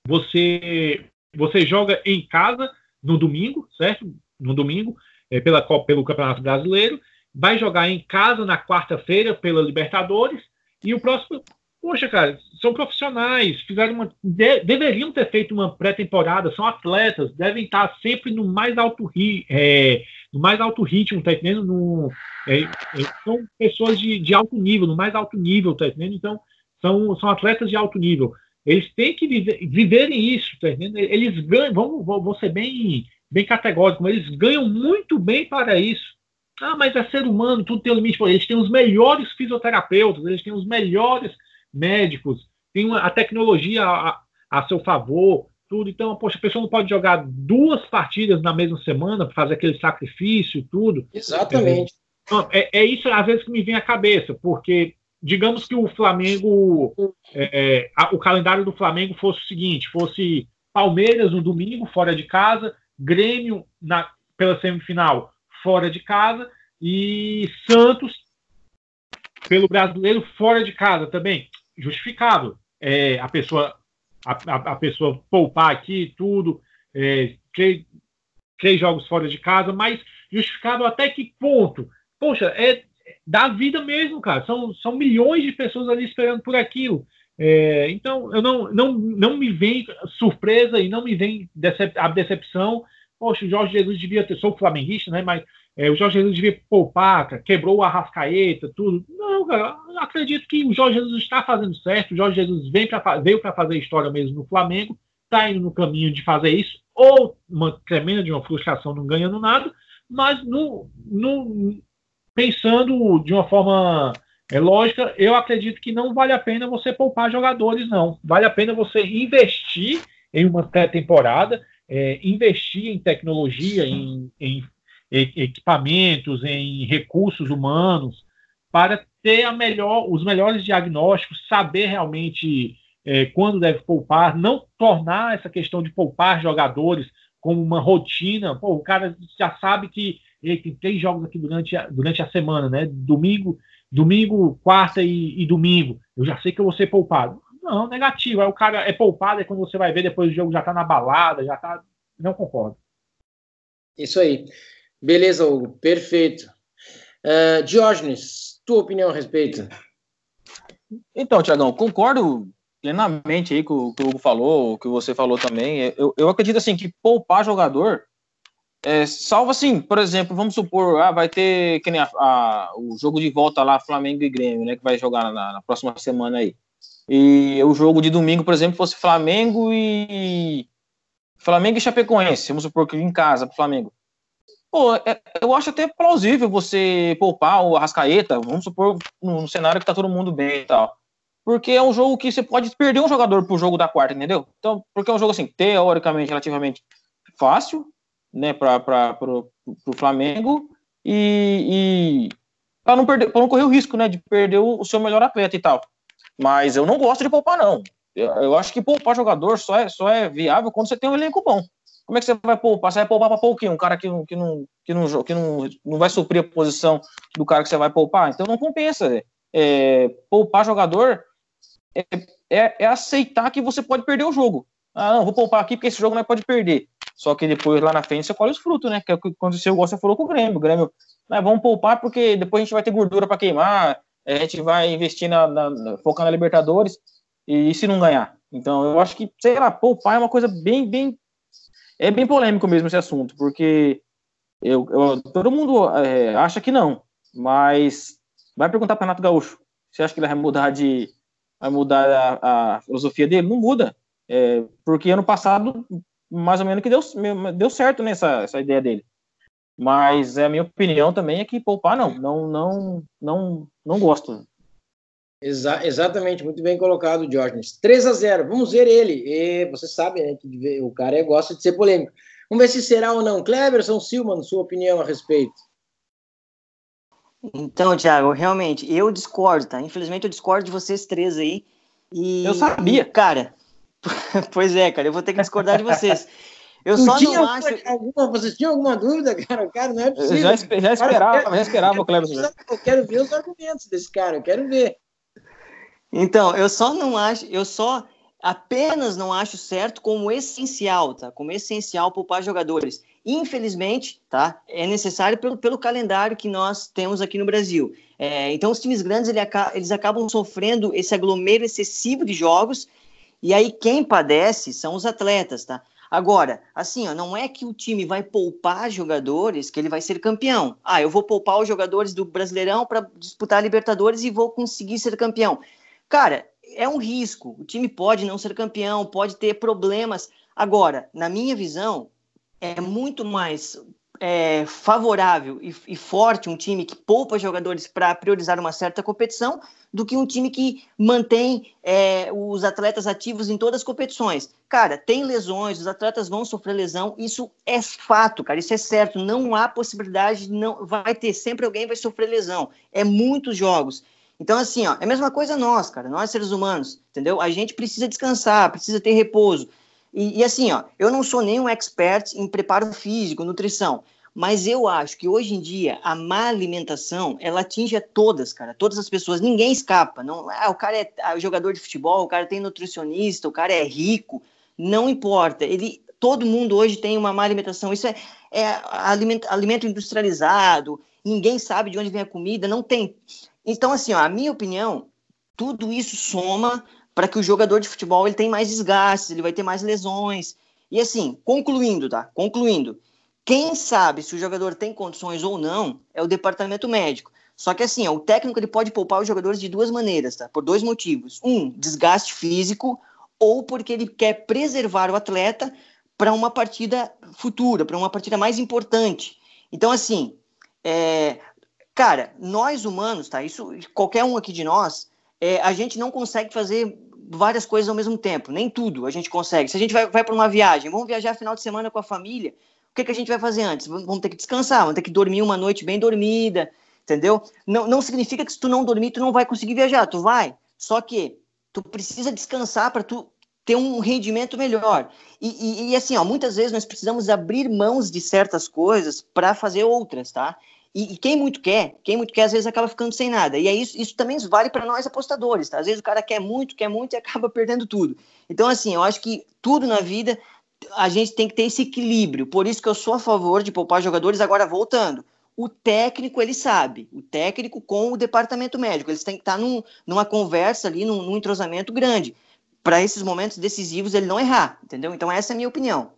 você, você joga em casa no domingo, certo? No domingo, é, pela, pelo Campeonato Brasileiro, vai jogar em casa na quarta-feira pela Libertadores, e o próximo Poxa, cara, são profissionais, fizeram uma, de, deveriam ter feito uma pré-temporada, são atletas, devem estar sempre no mais alto, ri, é, no mais alto ritmo, tá entendendo? No, é, é, são pessoas de, de, alto nível, no mais alto nível, tá entendendo? Então, são, são atletas de alto nível. Eles têm que viver, viverem isso, tá entendendo? Eles ganham, vamos, vou ser bem, bem categórico, eles ganham muito bem para isso. Ah, mas é ser humano, tudo tem um limite. Eles têm os melhores fisioterapeutas, eles têm os melhores médicos, tem uma, a tecnologia a, a, seu favor, tudo. Então, poxa, a pessoa não pode jogar duas partidas na mesma semana para fazer aquele sacrifício e tudo. Exatamente. Então, é, é, isso, às vezes, que me vem à cabeça, porque digamos que o Flamengo, é, é, a, o calendário do Flamengo fosse o seguinte: fosse Palmeiras no domingo, fora de casa, Grêmio na, pela semifinal, fora de casa, e Santos pelo brasileiro, fora de casa também justificável. É, a pessoa a, a, pessoa poupar aqui tudo, é, três, três, jogos fora de casa, mas justificável até que ponto? Poxa, é da vida mesmo, cara. São, são milhões de pessoas ali esperando por aquilo. É, então, eu não, não, não me vem surpresa e não me vem decep a decepção. Poxa, o Jorge Jesus devia ter, sou flamenguista, né? Mas é, o Jorge Jesus devia poupar, quebrou o Arrascaeta, tudo. Não, cara, acredito que o Jorge Jesus está fazendo certo. O Jorge Jesus vem pra, veio para fazer história mesmo no Flamengo, está indo no caminho de fazer isso, ou uma tremenda de uma frustração não ganhando nada, mas no, no, pensando de uma forma é, lógica, eu acredito que não vale a pena você poupar jogadores, não. Vale a pena você investir em uma pré-temporada, é, investir em tecnologia, em, em equipamentos, em recursos humanos, para ter melhor, os melhores diagnósticos, saber realmente é, quando deve poupar, não tornar essa questão de poupar jogadores como uma rotina. Pô, o cara já sabe que ele tem três jogos aqui durante a, durante a semana, né? Domingo, domingo, quarta e, e domingo. Eu já sei que eu vou ser poupado. Não, negativo. Aí o cara é poupado, é quando você vai ver depois o jogo já tá na balada, já tá. Não concordo. Isso aí. Beleza, Hugo, perfeito. Uh, Diógenes, tua opinião a respeito? Então, Tiagão, concordo plenamente aí com o que o Hugo falou, o que você falou também. Eu, eu acredito assim que poupar jogador, é, salvo assim, por exemplo, vamos supor, ah, vai ter que nem a, a, o jogo de volta lá, Flamengo e Grêmio, né, que vai jogar na, na, próxima semana aí. E o jogo de domingo, por exemplo, fosse Flamengo e Flamengo e Chapecoense, vamos supor que em casa pro Flamengo. Pô, é, eu acho até plausível você poupar o Arrascaeta, vamos supor, no, cenário que tá todo mundo bem e tal. Porque é um jogo que você pode perder um jogador pro jogo da quarta, entendeu? Então, porque é um jogo, assim, teoricamente, relativamente fácil, né, para pro, pro Flamengo, e, e para não, perder, não correr o risco, né, de perder o, o, seu melhor atleta e tal. Mas eu não gosto de poupar, não. Eu, eu acho que poupar jogador só é, só é viável quando você tem um elenco bom. Como é que você vai poupar? Você vai poupar para pouquinho, um cara que, que, não, que, não, que não, não vai suprir a posição do cara que você vai poupar. Então não compensa. É, poupar jogador é, é, é, aceitar que você pode perder o jogo. Ah, não, vou poupar aqui porque esse jogo não pode perder. Só que depois lá na frente você colhe os frutos, né? Que é o que aconteceu, igual você falou com o Grêmio. O Grêmio, ah, vamos poupar porque depois a gente vai ter gordura para queimar, a gente vai investir na, na, focar na Libertadores e, e se não ganhar. Então eu acho que, sei lá, poupar é uma coisa bem, bem é bem polêmico mesmo esse assunto, porque eu, eu todo mundo é, acha que não, mas vai perguntar para Renato Gaúcho. Você acha que ele vai mudar de vai mudar a, a filosofia dele? Não muda, é, porque ano passado mais ou menos que deu, deu certo nessa essa ideia dele. Mas é a minha opinião também é que poupar não, não, não, não, não gosto. Exa exatamente, muito bem colocado, Diógenes. 3 a 0 vamos ver ele. E você sabe, né, que o cara gosta de ser polêmico. Vamos ver se será ou não. Cleverson Silman, sua opinião a respeito. Então, Thiago, realmente, eu discordo, tá? Infelizmente eu discordo de vocês três aí. E, eu sabia. Cara, [LAUGHS] pois é, cara, eu vou ter que discordar de vocês. Eu só não acho. Alguma, vocês tinham alguma dúvida, cara? Cara, não é possível. Eu já, já esperava, já esperava o Cleverson. Eu quero ver os argumentos desse cara, eu quero ver. Então, eu só não acho, eu só apenas não acho certo como essencial, tá? Como essencial poupar jogadores. Infelizmente, tá? É necessário pelo, pelo calendário que nós temos aqui no Brasil. É, então, os times grandes ele, eles acabam sofrendo esse aglomero excessivo de jogos, e aí quem padece são os atletas, tá? Agora, assim, ó, não é que o time vai poupar jogadores que ele vai ser campeão. Ah, eu vou poupar os jogadores do Brasileirão para disputar a Libertadores e vou conseguir ser campeão. Cara, é um risco. O time pode não ser campeão, pode ter problemas. Agora, na minha visão, é muito mais é, favorável e, e, forte um time que poupa jogadores para priorizar uma certa competição do que um time que mantém é, os atletas ativos em todas as competições. Cara, tem lesões, os atletas vão sofrer lesão, isso é fato, cara, isso é certo. Não há possibilidade, não vai ter sempre alguém vai sofrer lesão. É muitos jogos. Então, assim, ó, é a mesma coisa nós, cara, nós seres humanos, entendeu? A gente precisa descansar, precisa ter repouso. E, e assim, ó, eu não sou nenhum expert em preparo físico, nutrição, mas eu acho que hoje em dia a má alimentação ela atinge a todas, cara, todas as pessoas. Ninguém escapa. Não, ah, o cara é ah, jogador de futebol, o cara tem nutricionista, o cara é rico, não importa. Ele, todo mundo hoje tem uma má alimentação. Isso é, é alimento, alimento industrializado. Ninguém sabe de onde vem a comida. Não tem. Então, assim, ó, a minha opinião, tudo isso soma para que o jogador de futebol ele tenha mais desgastes, ele vai ter mais lesões. E assim, concluindo, tá? Concluindo, quem sabe se o jogador tem condições ou não é o departamento médico. Só que assim, ó, o técnico ele pode poupar os jogadores de duas maneiras, tá? Por dois motivos. Um, desgaste físico, ou porque ele quer preservar o atleta para uma partida futura, para uma partida mais importante. Então, assim, é, Cara, nós humanos, tá? Isso, qualquer um aqui de nós, é, a gente não consegue fazer várias coisas ao mesmo tempo, nem tudo a gente consegue. Se a gente vai, vai para uma viagem, vamos viajar final de semana com a família, o que, que a gente vai fazer antes? Vamos ter que descansar, vamos ter que dormir uma noite bem dormida, entendeu? Não, não significa que se tu não dormir, tu não vai conseguir viajar, tu vai. Só que tu precisa descansar para tu ter um rendimento melhor. E, e, e, assim, ó, muitas vezes nós precisamos abrir mãos de certas coisas para fazer outras, tá? E, e, quem muito quer, quem muito quer, às vezes acaba ficando sem nada. E aí isso, isso também vale para nós apostadores, tá? Às vezes o cara quer muito, quer muito e acaba [LAUGHS] perdendo tudo. Então, assim, eu acho que tudo na vida a gente tem que ter esse equilíbrio. Por isso que eu sou a favor de poupar jogadores. Agora, voltando, o técnico ele sabe, o técnico com o departamento médico, eles têm que estar num, numa conversa ali, num, num entrosamento grande, para esses momentos decisivos ele não errar, entendeu? Então essa é a minha opinião.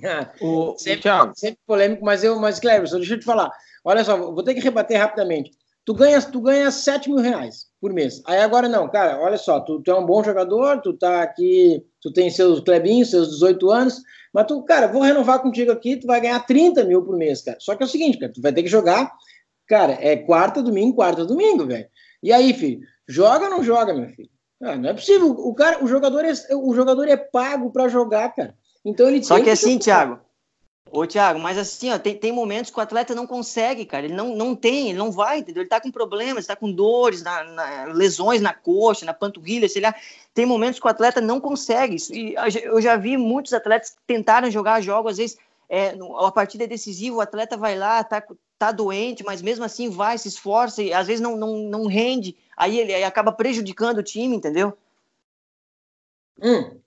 [LAUGHS] o, sempre, sempre, polêmico, mas eu, mas Cleverson, deixa eu te falar. Olha só, vou ter que rebater rapidamente. Tu ganhas, tu ganhas 7 mil reais por mês. Aí agora não, cara, olha só, tu, tu é um bom jogador, tu tá aqui, tu tem seus clebinhos, seus 18 anos, mas tu, cara, vou renovar contigo aqui, tu vai ganhar 30 mil por mês, cara. Só que é o seguinte, cara, tu vai ter que jogar, cara, é quarta, domingo, quarta, domingo, velho. E aí, filho, joga ou não joga, meu filho? Ah, não é possível. O cara, o jogador é, o jogador é pago para jogar, cara. Então ele Só que assim, Thiago. Ô, Thiago, mas assim, ó, tem, tem momentos que o atleta não consegue, cara. Ele não, não tem, ele não vai, entendeu? Ele tá com problemas, tá com dores, na, na, lesões na coxa, na panturrilha, sei lá. Tem momentos que o atleta não consegue. E eu já vi muitos atletas que tentaram jogar jogos, às vezes, é, a partida é decisiva, o atleta vai lá, tá, tá doente, mas mesmo assim vai, se esforça, e às vezes não, não, não rende, aí ele aí acaba prejudicando o time, entendeu? Hum,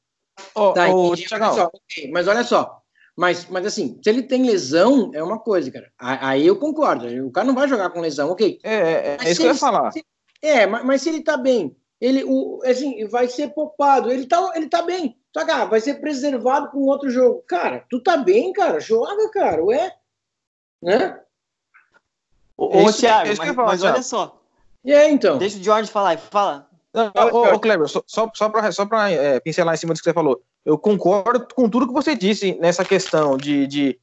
Oh, tá, oh, mas, olha só, okay, mas olha só, mas, mas assim, se ele tem lesão, é uma coisa, cara. Aí eu concordo. O cara não vai jogar com lesão, ok. É, é, é isso que eu ia falar. Se, é, mas, mas, se ele tá bem, ele o, assim, vai ser poupado, ele tá, ele tá bem. Só que ah, vai ser preservado com outro jogo. Cara, tu tá bem, cara, joga, cara, ué. Né? Ô, ô Thiago, mas, mas olha só. E aí, então? Deixa o George falar, fala. Ô, Kleber, só, só para só é, pincelar em cima do que você falou, eu concordo com tudo que você disse nessa questão de, de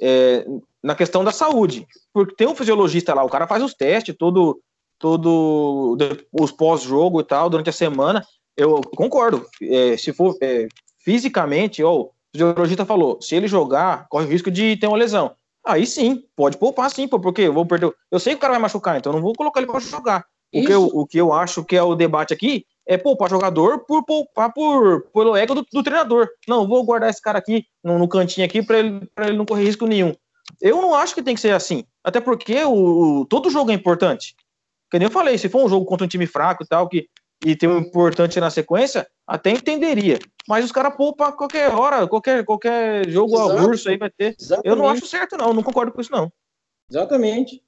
é, na questão da saúde, porque tem um fisiologista lá, o cara faz os testes, todo, todo os pós-jogo e tal durante a semana. Eu concordo. É, se for é, fisicamente, ou o fisiologista falou, se ele jogar, corre o risco de ter uma lesão. Aí sim, pode poupar sim, porque eu vou perder. Eu sei que o cara vai machucar, então eu não vou colocar ele para jogar. O que, eu, o que eu acho que é o debate aqui é poupar jogador por poupar por, pelo ego do, do treinador. Não, vou guardar esse cara aqui no, no cantinho aqui para ele, ele não correr risco nenhum. Eu não acho que tem que ser assim. Até porque o, todo jogo é importante. Que nem eu falei, se for um jogo contra um time fraco e tal, que, e tem um importante na sequência, até entenderia. Mas os caras poupam qualquer hora, qualquer, qualquer jogo Exato. avulso aí vai ter. Exatamente. Eu não acho certo, não. Não concordo com isso, não. Exatamente.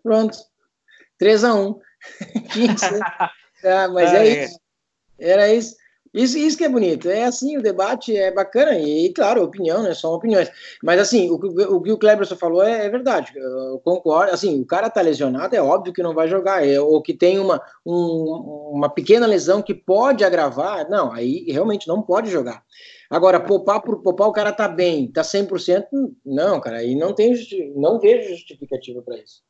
Pronto. 3 a [LAUGHS] 1 [LAUGHS] ah, mas é, é isso. Era isso. Isso, isso que é bonito. É assim, o debate é bacana, e, claro, opinião, né? São opiniões. Mas, assim, o, o, o que o Kleberson falou é, é, verdade. Eu concordo. Assim, o cara tá lesionado, é óbvio que não vai jogar. É, ou que tem uma, um, uma pequena lesão que pode agravar. Não, aí realmente não pode jogar. Agora, poupar por poupar, o cara tá bem, tá 100%. Não, cara, aí não tem, não vejo justificativa para isso.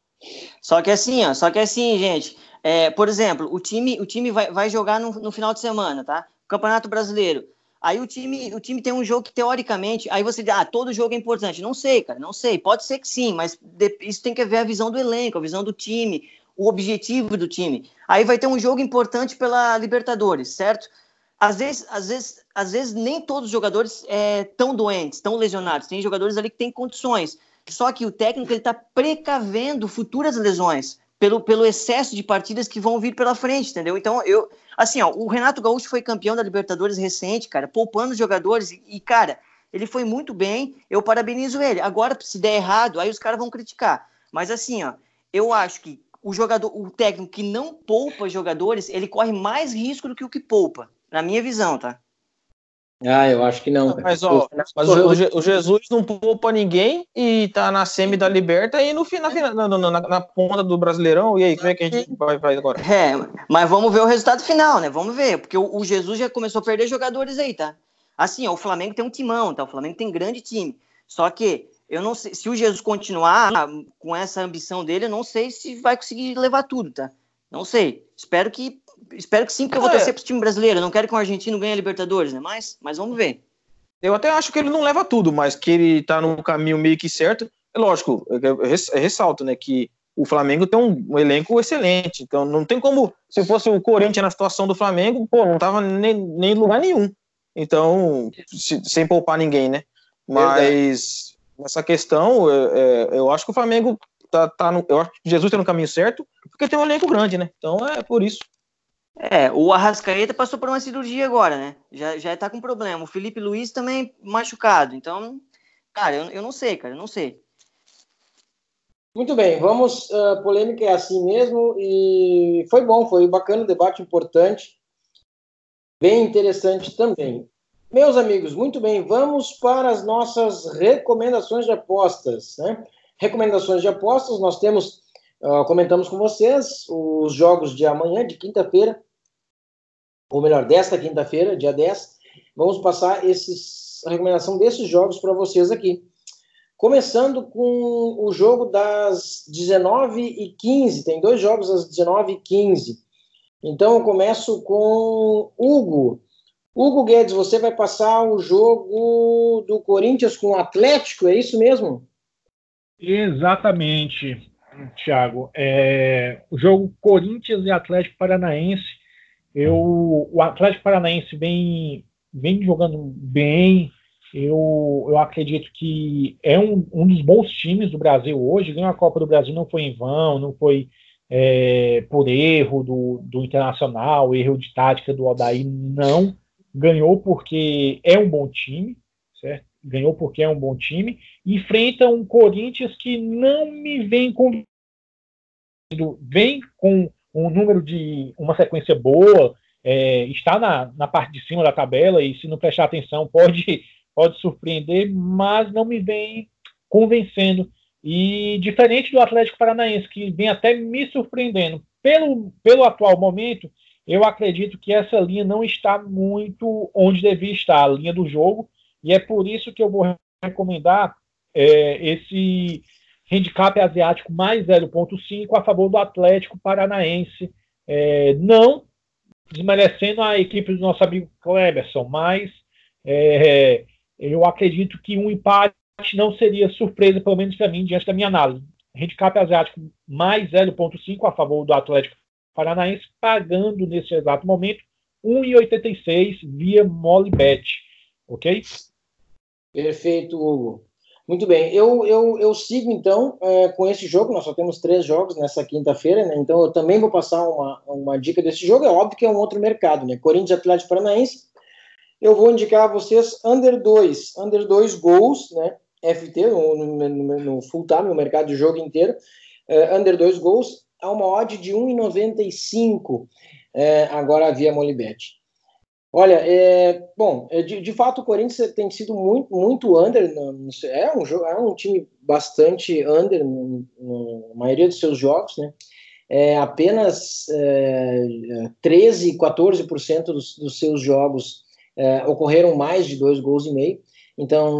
Só que assim, ó, só que assim, gente, é, por exemplo, o time, o time vai, vai jogar no, no final de semana, tá? Campeonato Brasileiro. Aí o time, o time tem um jogo que teoricamente, aí você diz, ah, todo jogo é importante. Não sei, cara, não sei. Pode ser que sim, mas isso tem que ver a visão do elenco, a visão do time, o objetivo do time. Aí vai ter um jogo importante pela Libertadores, certo? Às vezes, às vezes, às vezes nem todos os jogadores estão é, doentes, estão lesionados. Tem jogadores ali que têm condições. Só que o técnico está precavendo futuras lesões pelo, pelo excesso de partidas que vão vir pela frente, entendeu? Então, eu, assim, ó, o Renato Gaúcho foi campeão da Libertadores recente, cara, poupando jogadores e, e, cara, ele foi muito bem, eu parabenizo ele. Agora, se der errado, aí os caras vão criticar. Mas assim, ó, eu acho que o jogador, o técnico que não poupa jogadores, ele corre mais risco do que o que poupa, na minha visão, tá? Ah, eu acho que não. Mas, ó, mas o, o, Jesus não poupa ninguém e tá na semi da Liberta e no final, na, na, na, na, ponta do Brasileirão. E aí, como é que a gente vai, vai agora? É, mas vamos ver o resultado final, né? Vamos ver, porque o, o, Jesus já começou a perder jogadores aí, tá? Assim, ó, o Flamengo tem um timão, tá? O Flamengo tem grande time. Só que eu não sei se o Jesus continuar com essa ambição dele, eu não sei se vai conseguir levar tudo, tá? Não sei. Espero que espero que sim, porque eu vou é. torcer pro time brasileiro. Eu não quero que o argentino ganhe a Libertadores, né? Mas, mas vamos ver. Eu até acho que ele não leva tudo, mas que ele tá no caminho meio que certo. É lógico, eu ressalto, né, que o Flamengo tem um, um, elenco excelente. Então não tem como, se fosse o Corinthians na situação do Flamengo, pô, não tava nem, nem em lugar nenhum. Então, se, sem poupar ninguém, né? Mas nessa questão, é, é, eu acho que o Flamengo tá, tá no, eu acho que Jesus tá no caminho certo, porque tem um elenco grande, né? Então é por isso. É, o Arrascaeta passou por uma cirurgia agora, né? Já, já tá com problema. O Felipe Luiz também machucado. Então, cara, eu, eu não sei, cara, eu não sei. Muito bem, vamos. Uh, polêmica é assim mesmo. E foi bom, foi bacana, debate importante. Bem interessante também. Meus amigos, muito bem, vamos para as nossas recomendações de apostas. Né? Recomendações de apostas, nós temos Uh, comentamos com vocês os jogos de amanhã, de quinta-feira, ou melhor, desta quinta-feira, dia 10. Vamos passar esses, a recomendação desses jogos para vocês aqui. Começando com o jogo das 19h15, tem dois jogos às 19h15. Então eu começo com Hugo. Hugo Guedes, você vai passar o jogo do Corinthians com o Atlético, é isso mesmo? Exatamente. Thiago. É, o jogo Corinthians e Atlético Paranaense. Eu, o Atlético Paranaense vem, vem jogando bem. Eu, eu acredito que é um, um dos bons times do Brasil hoje. Ganhou a Copa do Brasil, não foi em vão, não foi é, por erro do, do Internacional, erro de tática do Odaí, não. Ganhou porque é um bom time? Ganhou porque é um bom time. Enfrenta um Corinthians que não me vem com vem com um número de uma sequência boa, é, está na, na parte de cima da tabela e se não prestar atenção pode, [LAUGHS] pode surpreender, mas não me vem convencendo. E diferente do Atlético Paranaense, que vem até me surpreendendo, pelo, pelo atual momento, eu acredito que essa linha não está muito onde devia estar, a linha do jogo, e é por isso que eu vou recomendar é, esse handicap asiático mais 0,5 a favor do Atlético Paranaense, é, não desmerecendo a equipe do nosso amigo Kleberson, mas é, eu acredito que um empate não seria surpresa, pelo menos para mim, diante da minha análise. Handicap asiático mais 0,5 a favor do Atlético Paranaense, pagando nesse exato momento 1,86 via Molibet. Ok? Perfeito, Hugo. Muito bem, eu, eu, eu sigo então é, com esse jogo. Nós só temos três jogos nessa quinta-feira, né? Então eu também vou passar uma, uma dica desse jogo. É óbvio que é um outro mercado, né? Corinthians Atlético Paranaense. Eu vou indicar a vocês under 2, under 2 gols, né? FT, no, no, no full time, no mercado de jogo inteiro. Uh, under 2 gols, a uma odd de 1,95 é, agora via Molibet. Olha, é, bom, é, de, de, fato o Corinthians tem sido muito, muito under, no, é, um, é um time bastante under na maioria dos seus jogos, né? É, apenas é, 13, 14% dos, dos seus jogos é, ocorreram mais de dois gols e meio. Então,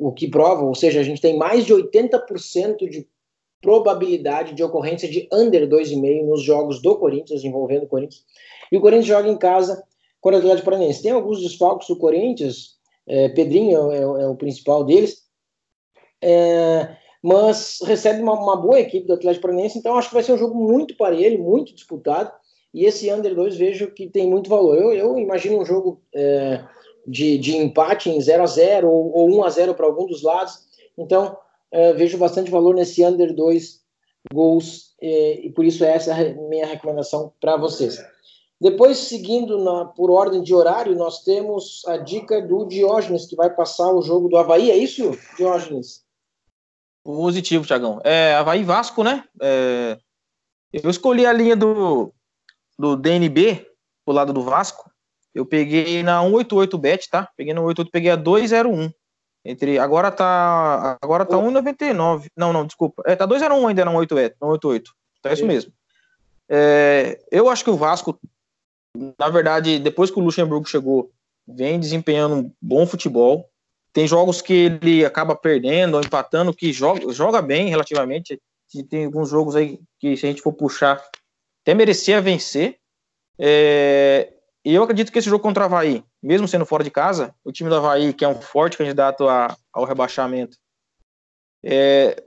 o que prova, ou seja, a gente tem mais de 80% de probabilidade de ocorrência de under 2,5 nos jogos do Corinthians, envolvendo o Corinthians. E o Corinthians joga em casa com o Atlético Paranaense. Tem alguns desfalques do Corinthians, é, Pedrinho é, é, o principal deles, é, mas recebe uma, uma, boa equipe do Atlético Paranaense, então acho que vai ser um jogo muito parelho, muito disputado, e esse under 2 vejo que tem muito valor. Eu, eu imagino um jogo é, de, de empate em 0 a 0 ou, ou 1 a 0 para algum dos lados, então é, vejo bastante valor nesse under 2 gols é, e por isso essa é a minha recomendação para vocês. Depois, seguindo na, por ordem de horário, nós temos a dica do Diógenes, que vai passar o jogo do Havaí. É isso, Diógenes? Positivo, Tiagão. É, Havaí Vasco, né? É, eu escolhi a linha do, do DNB, pro lado do Vasco. Eu peguei na 188 bet, tá? Peguei na 188, peguei a 201. Entre, agora tá, agora tá 1,99. Não, não, desculpa. É, tá 2,01 ainda na 188, na 188. Tá isso mesmo. É, eu acho que o Vasco, na verdade, depois que o Luxemburgo chegou, vem desempenhando um bom futebol. Tem jogos que ele acaba perdendo ou empatando, que joga, joga bem relativamente. Tem alguns jogos aí que, se a gente for puxar, até merecia vencer. É, e eu acredito que esse jogo contra o Havaí, mesmo sendo fora de casa, o time do Havaí, que é um forte candidato a, ao rebaixamento, é,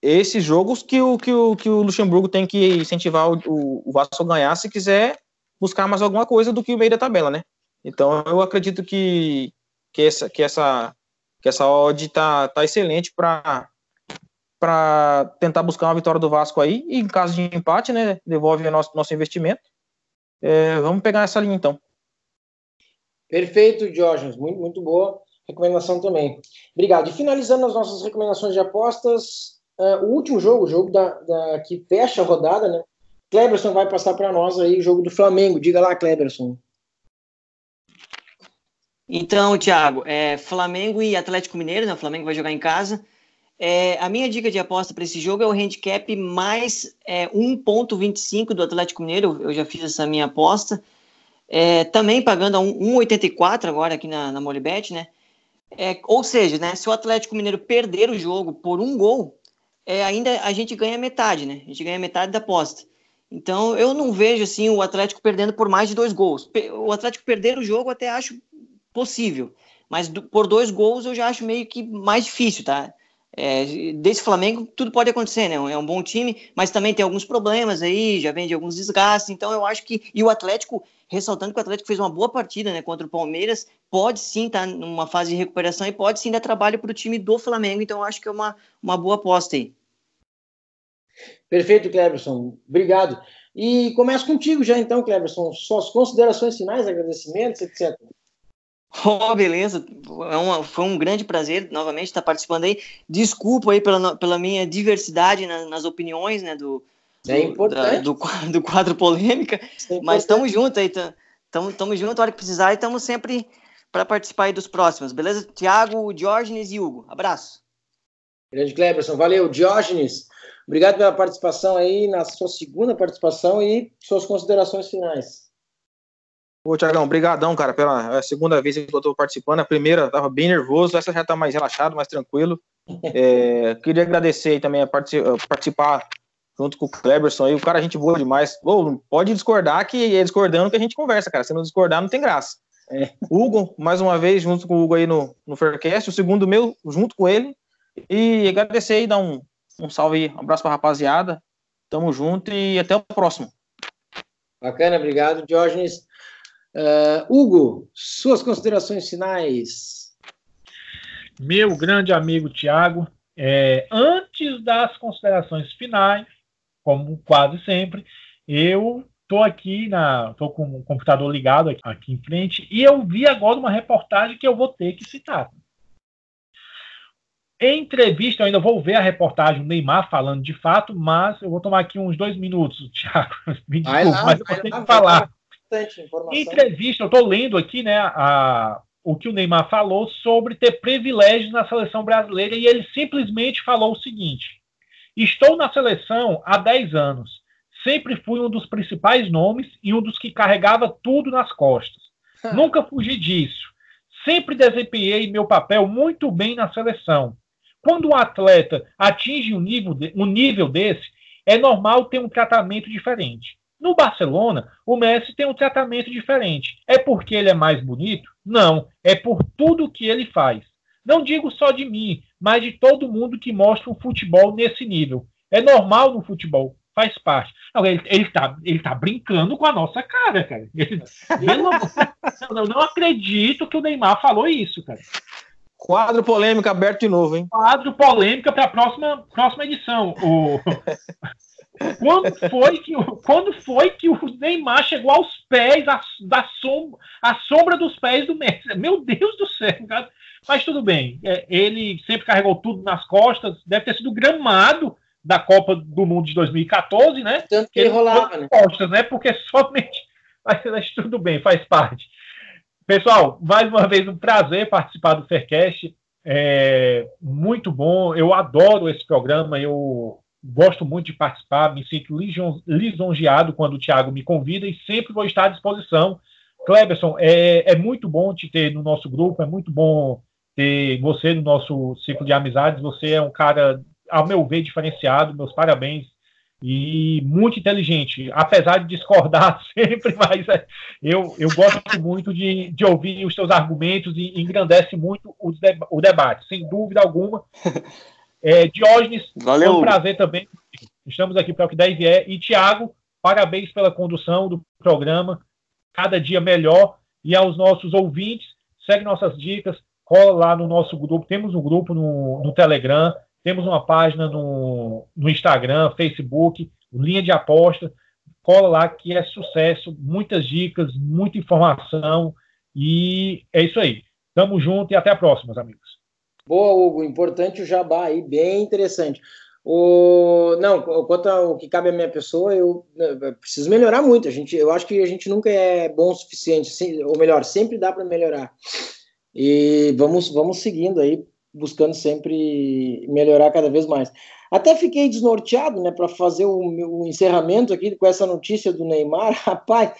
esses jogos que o, que, o, que o Luxemburgo tem que incentivar o, o, o Vasco a ganhar se quiser buscar mais alguma coisa do que o meio da tabela, né? Então eu acredito que, que, essa, que, essa, que essa odd tá, tá excelente para para tentar buscar uma vitória do Vasco aí, e em caso de empate, né, devolve o nosso, nosso investimento. É, vamos pegar essa linha então. Perfeito, Diógenes, muito, muito boa recomendação também. Obrigado. E finalizando as nossas recomendações de apostas, uh, o último jogo, o jogo da, da, que fecha a rodada, né? Kleberson vai passar para nós aí o jogo do Flamengo. Diga lá, Kleberson. Então, Thiago, é, Flamengo e Atlético Mineiro, né? O Flamengo vai jogar em casa. É, a minha dica de aposta para esse jogo é o handicap mais é, 1,25 do Atlético Mineiro. Eu já fiz essa minha aposta. É, também pagando a 1,84 agora aqui na, na Molibet, né? É, ou seja, né, se o Atlético Mineiro perder o jogo por um gol, é, ainda a gente ganha metade, né? A gente ganha metade da aposta. Então eu não vejo assim o Atlético perdendo por mais de dois gols. O Atlético perder o jogo até acho possível, mas por dois gols eu já acho meio que mais difícil, tá? É, desse Flamengo tudo pode acontecer, né? É um bom time, mas também tem alguns problemas aí, já vem de alguns desgastes. Então eu acho que e o Atlético, ressaltando que o Atlético fez uma boa partida, né, contra o Palmeiras, pode sim estar tá numa fase de recuperação e pode sim dar trabalho para o time do Flamengo. Então eu acho que é uma, uma boa aposta aí. Perfeito, Cleberson. Obrigado. E começo contigo já então, Cleberson. Suas considerações finais, agradecimentos, etc. Oh, beleza. É uma, foi um grande prazer novamente estar participando aí. Desculpa aí pela, pela minha diversidade na, nas opiniões, né, do, é importante. do, do, quadro polêmica, é mas estamos juntos aí, estamos juntos, a hora que precisar e estamos sempre para participar aí dos próximos, beleza? Tiago, Diógenes e Hugo. Abraço. Grande Cleberson, valeu. Diógenes, Obrigado pela participação aí, na sua segunda participação e suas considerações finais. Ô, Tiagão, brigadão, cara, pela é segunda vez que eu estou participando. A primeira estava bem nervoso, essa já está mais relaxado, mais tranquilo. [LAUGHS] É, queria agradecer também a participar junto com o Cleberson aí. O cara, a gente boa demais. Ô, pode discordar que é discordando que a gente conversa, cara. Se não discordar, não tem graça. É. [LAUGHS] Hugo, mais uma vez, junto com o Hugo aí no, no Faircast, o segundo meu, junto com ele. E agradecer aí, dar um, um salve um abraço pra rapaziada. Tamo junto e até o próximo. Bacana, obrigado, Diógenes. Uh, Hugo, suas considerações finais. Meu grande amigo Tiago, é, antes das considerações finais, como quase sempre, eu tô aqui na, tô com o computador ligado aqui, aqui, em frente e eu vi agora uma reportagem que eu vou ter que citar. Entrevista, eu ainda vou ver a reportagem do Neymar falando de fato, mas eu vou tomar aqui uns dois minutos, [LAUGHS] Thiago. Me desculpe, lá, mas eu vou ter que falar. Entrevista, eu estou lendo aqui, né, a, o que o Neymar falou sobre ter privilégios na seleção brasileira e ele simplesmente falou o seguinte: Estou na seleção há 10 anos. Sempre fui um dos principais nomes e um dos que carregava tudo nas costas. Nunca fugi disso. Sempre desempenhei meu papel muito bem na seleção. Quando um atleta atinge um nível, de, um nível desse, é normal ter um tratamento diferente. No Barcelona, o Messi tem um tratamento diferente. É porque ele é mais bonito? Não, é por tudo que ele faz. Não digo só de mim, mas de todo mundo que mostra um futebol nesse nível. É normal no futebol, faz parte. Não, ele, ele, tá, ele tá brincando com a nossa cara, cara. Ele, [LAUGHS] eu, não, não acredito que o Neymar falou isso, cara. Quadro polêmica aberto de novo, hein? Quadro polêmica para a próxima, próxima edição. O... [LAUGHS] quando, foi que, quando foi que o Neymar chegou aos pés, a, da sombra, a sombra dos pés do Messi? Meu Deus do céu, cara. Mas tudo bem. É, ele sempre carregou tudo nas costas. Deve ter sido gramado da Copa do Mundo de 2014, né? Tanto que ele, ele rolava, né? Costas, né? Porque [LAUGHS] somente. Mas, mas tudo bem, faz parte. Pessoal, mais uma vez um prazer participar do Faircast. É muito bom. Eu adoro esse programa. Eu gosto muito de participar. Me sinto lisonjeado quando o Thiago me convida e sempre vou estar à disposição. Cleberson, é, é muito bom te ter no nosso grupo. É muito bom ter você no nosso ciclo de amizades. Você é um cara, ao meu ver, diferenciado. Meus parabéns e muito inteligente, apesar de discordar [LAUGHS] sempre, mas é, eu, eu gosto muito de, de ouvir os seus argumentos e engrandece muito o, o debate, sem dúvida alguma. [LAUGHS] É, Diógenes, Valeu. foi um prazer também. Estamos aqui para o que der e vier. E, Tiago, parabéns pela condução do programa, cada dia melhor. E aos nossos ouvintes, segue nossas dicas, cola lá no nosso grupo. Temos um grupo no, no Telegram, temos uma página no, no Instagram, Facebook, linha de aposta. Cola lá que é sucesso, muitas dicas, muita informação. E é isso aí. Tamo junto e até a próxima, meus amigos. Boa, Hugo. Importante o jabá aí, bem interessante. O, não, quanto ao que cabe à minha pessoa, eu, eu, preciso melhorar muito. A gente, eu acho que a gente nunca é bom o suficiente, ou melhor, sempre dá para melhorar. E vamos, vamos seguindo aí buscando sempre melhorar cada vez mais. Até fiquei desnorteado, né, para fazer o, o, encerramento aqui com essa notícia do Neymar. [LAUGHS] Rapaz,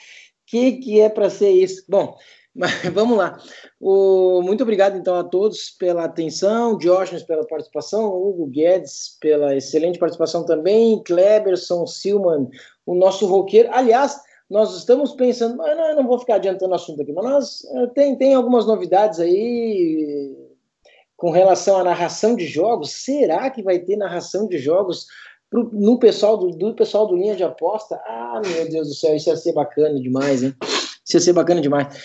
que que é para ser isso? Bom, [LAUGHS] mas vamos lá. O, muito obrigado então a todos pela atenção, Diógenes pela participação, Hugo Guedes pela excelente participação também, Kleberson, Silman, o nosso roqueiro. Aliás, nós estamos pensando, mas não, eu não vou ficar adiantando o assunto aqui, mas nós eh, tem, tem algumas novidades aí com relação à narração de jogos, será que vai ter narração de jogos pro, no pessoal do, do, pessoal do linha de aposta? Ah, meu Deus do céu, isso ia ser bacana demais, hein? Isso ia ser bacana demais.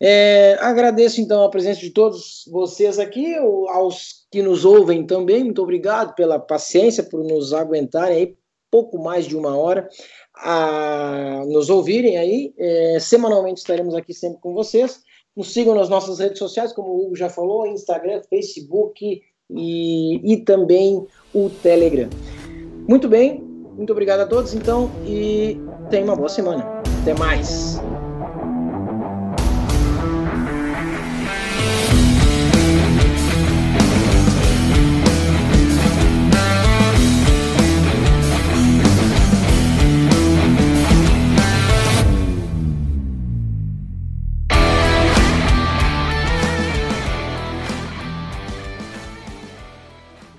É, agradeço então a presença de todos vocês aqui, aos que nos ouvem também, muito obrigado pela paciência, por nos aguentarem aí pouco mais de uma hora a nos ouvirem aí. É, semanalmente estaremos aqui sempre com vocês. Nos sigam nas nossas redes sociais, como o Hugo já falou, Instagram, Facebook e, e também o Telegram. Muito bem, muito obrigado a todos, então, e tenha uma boa semana. Até mais.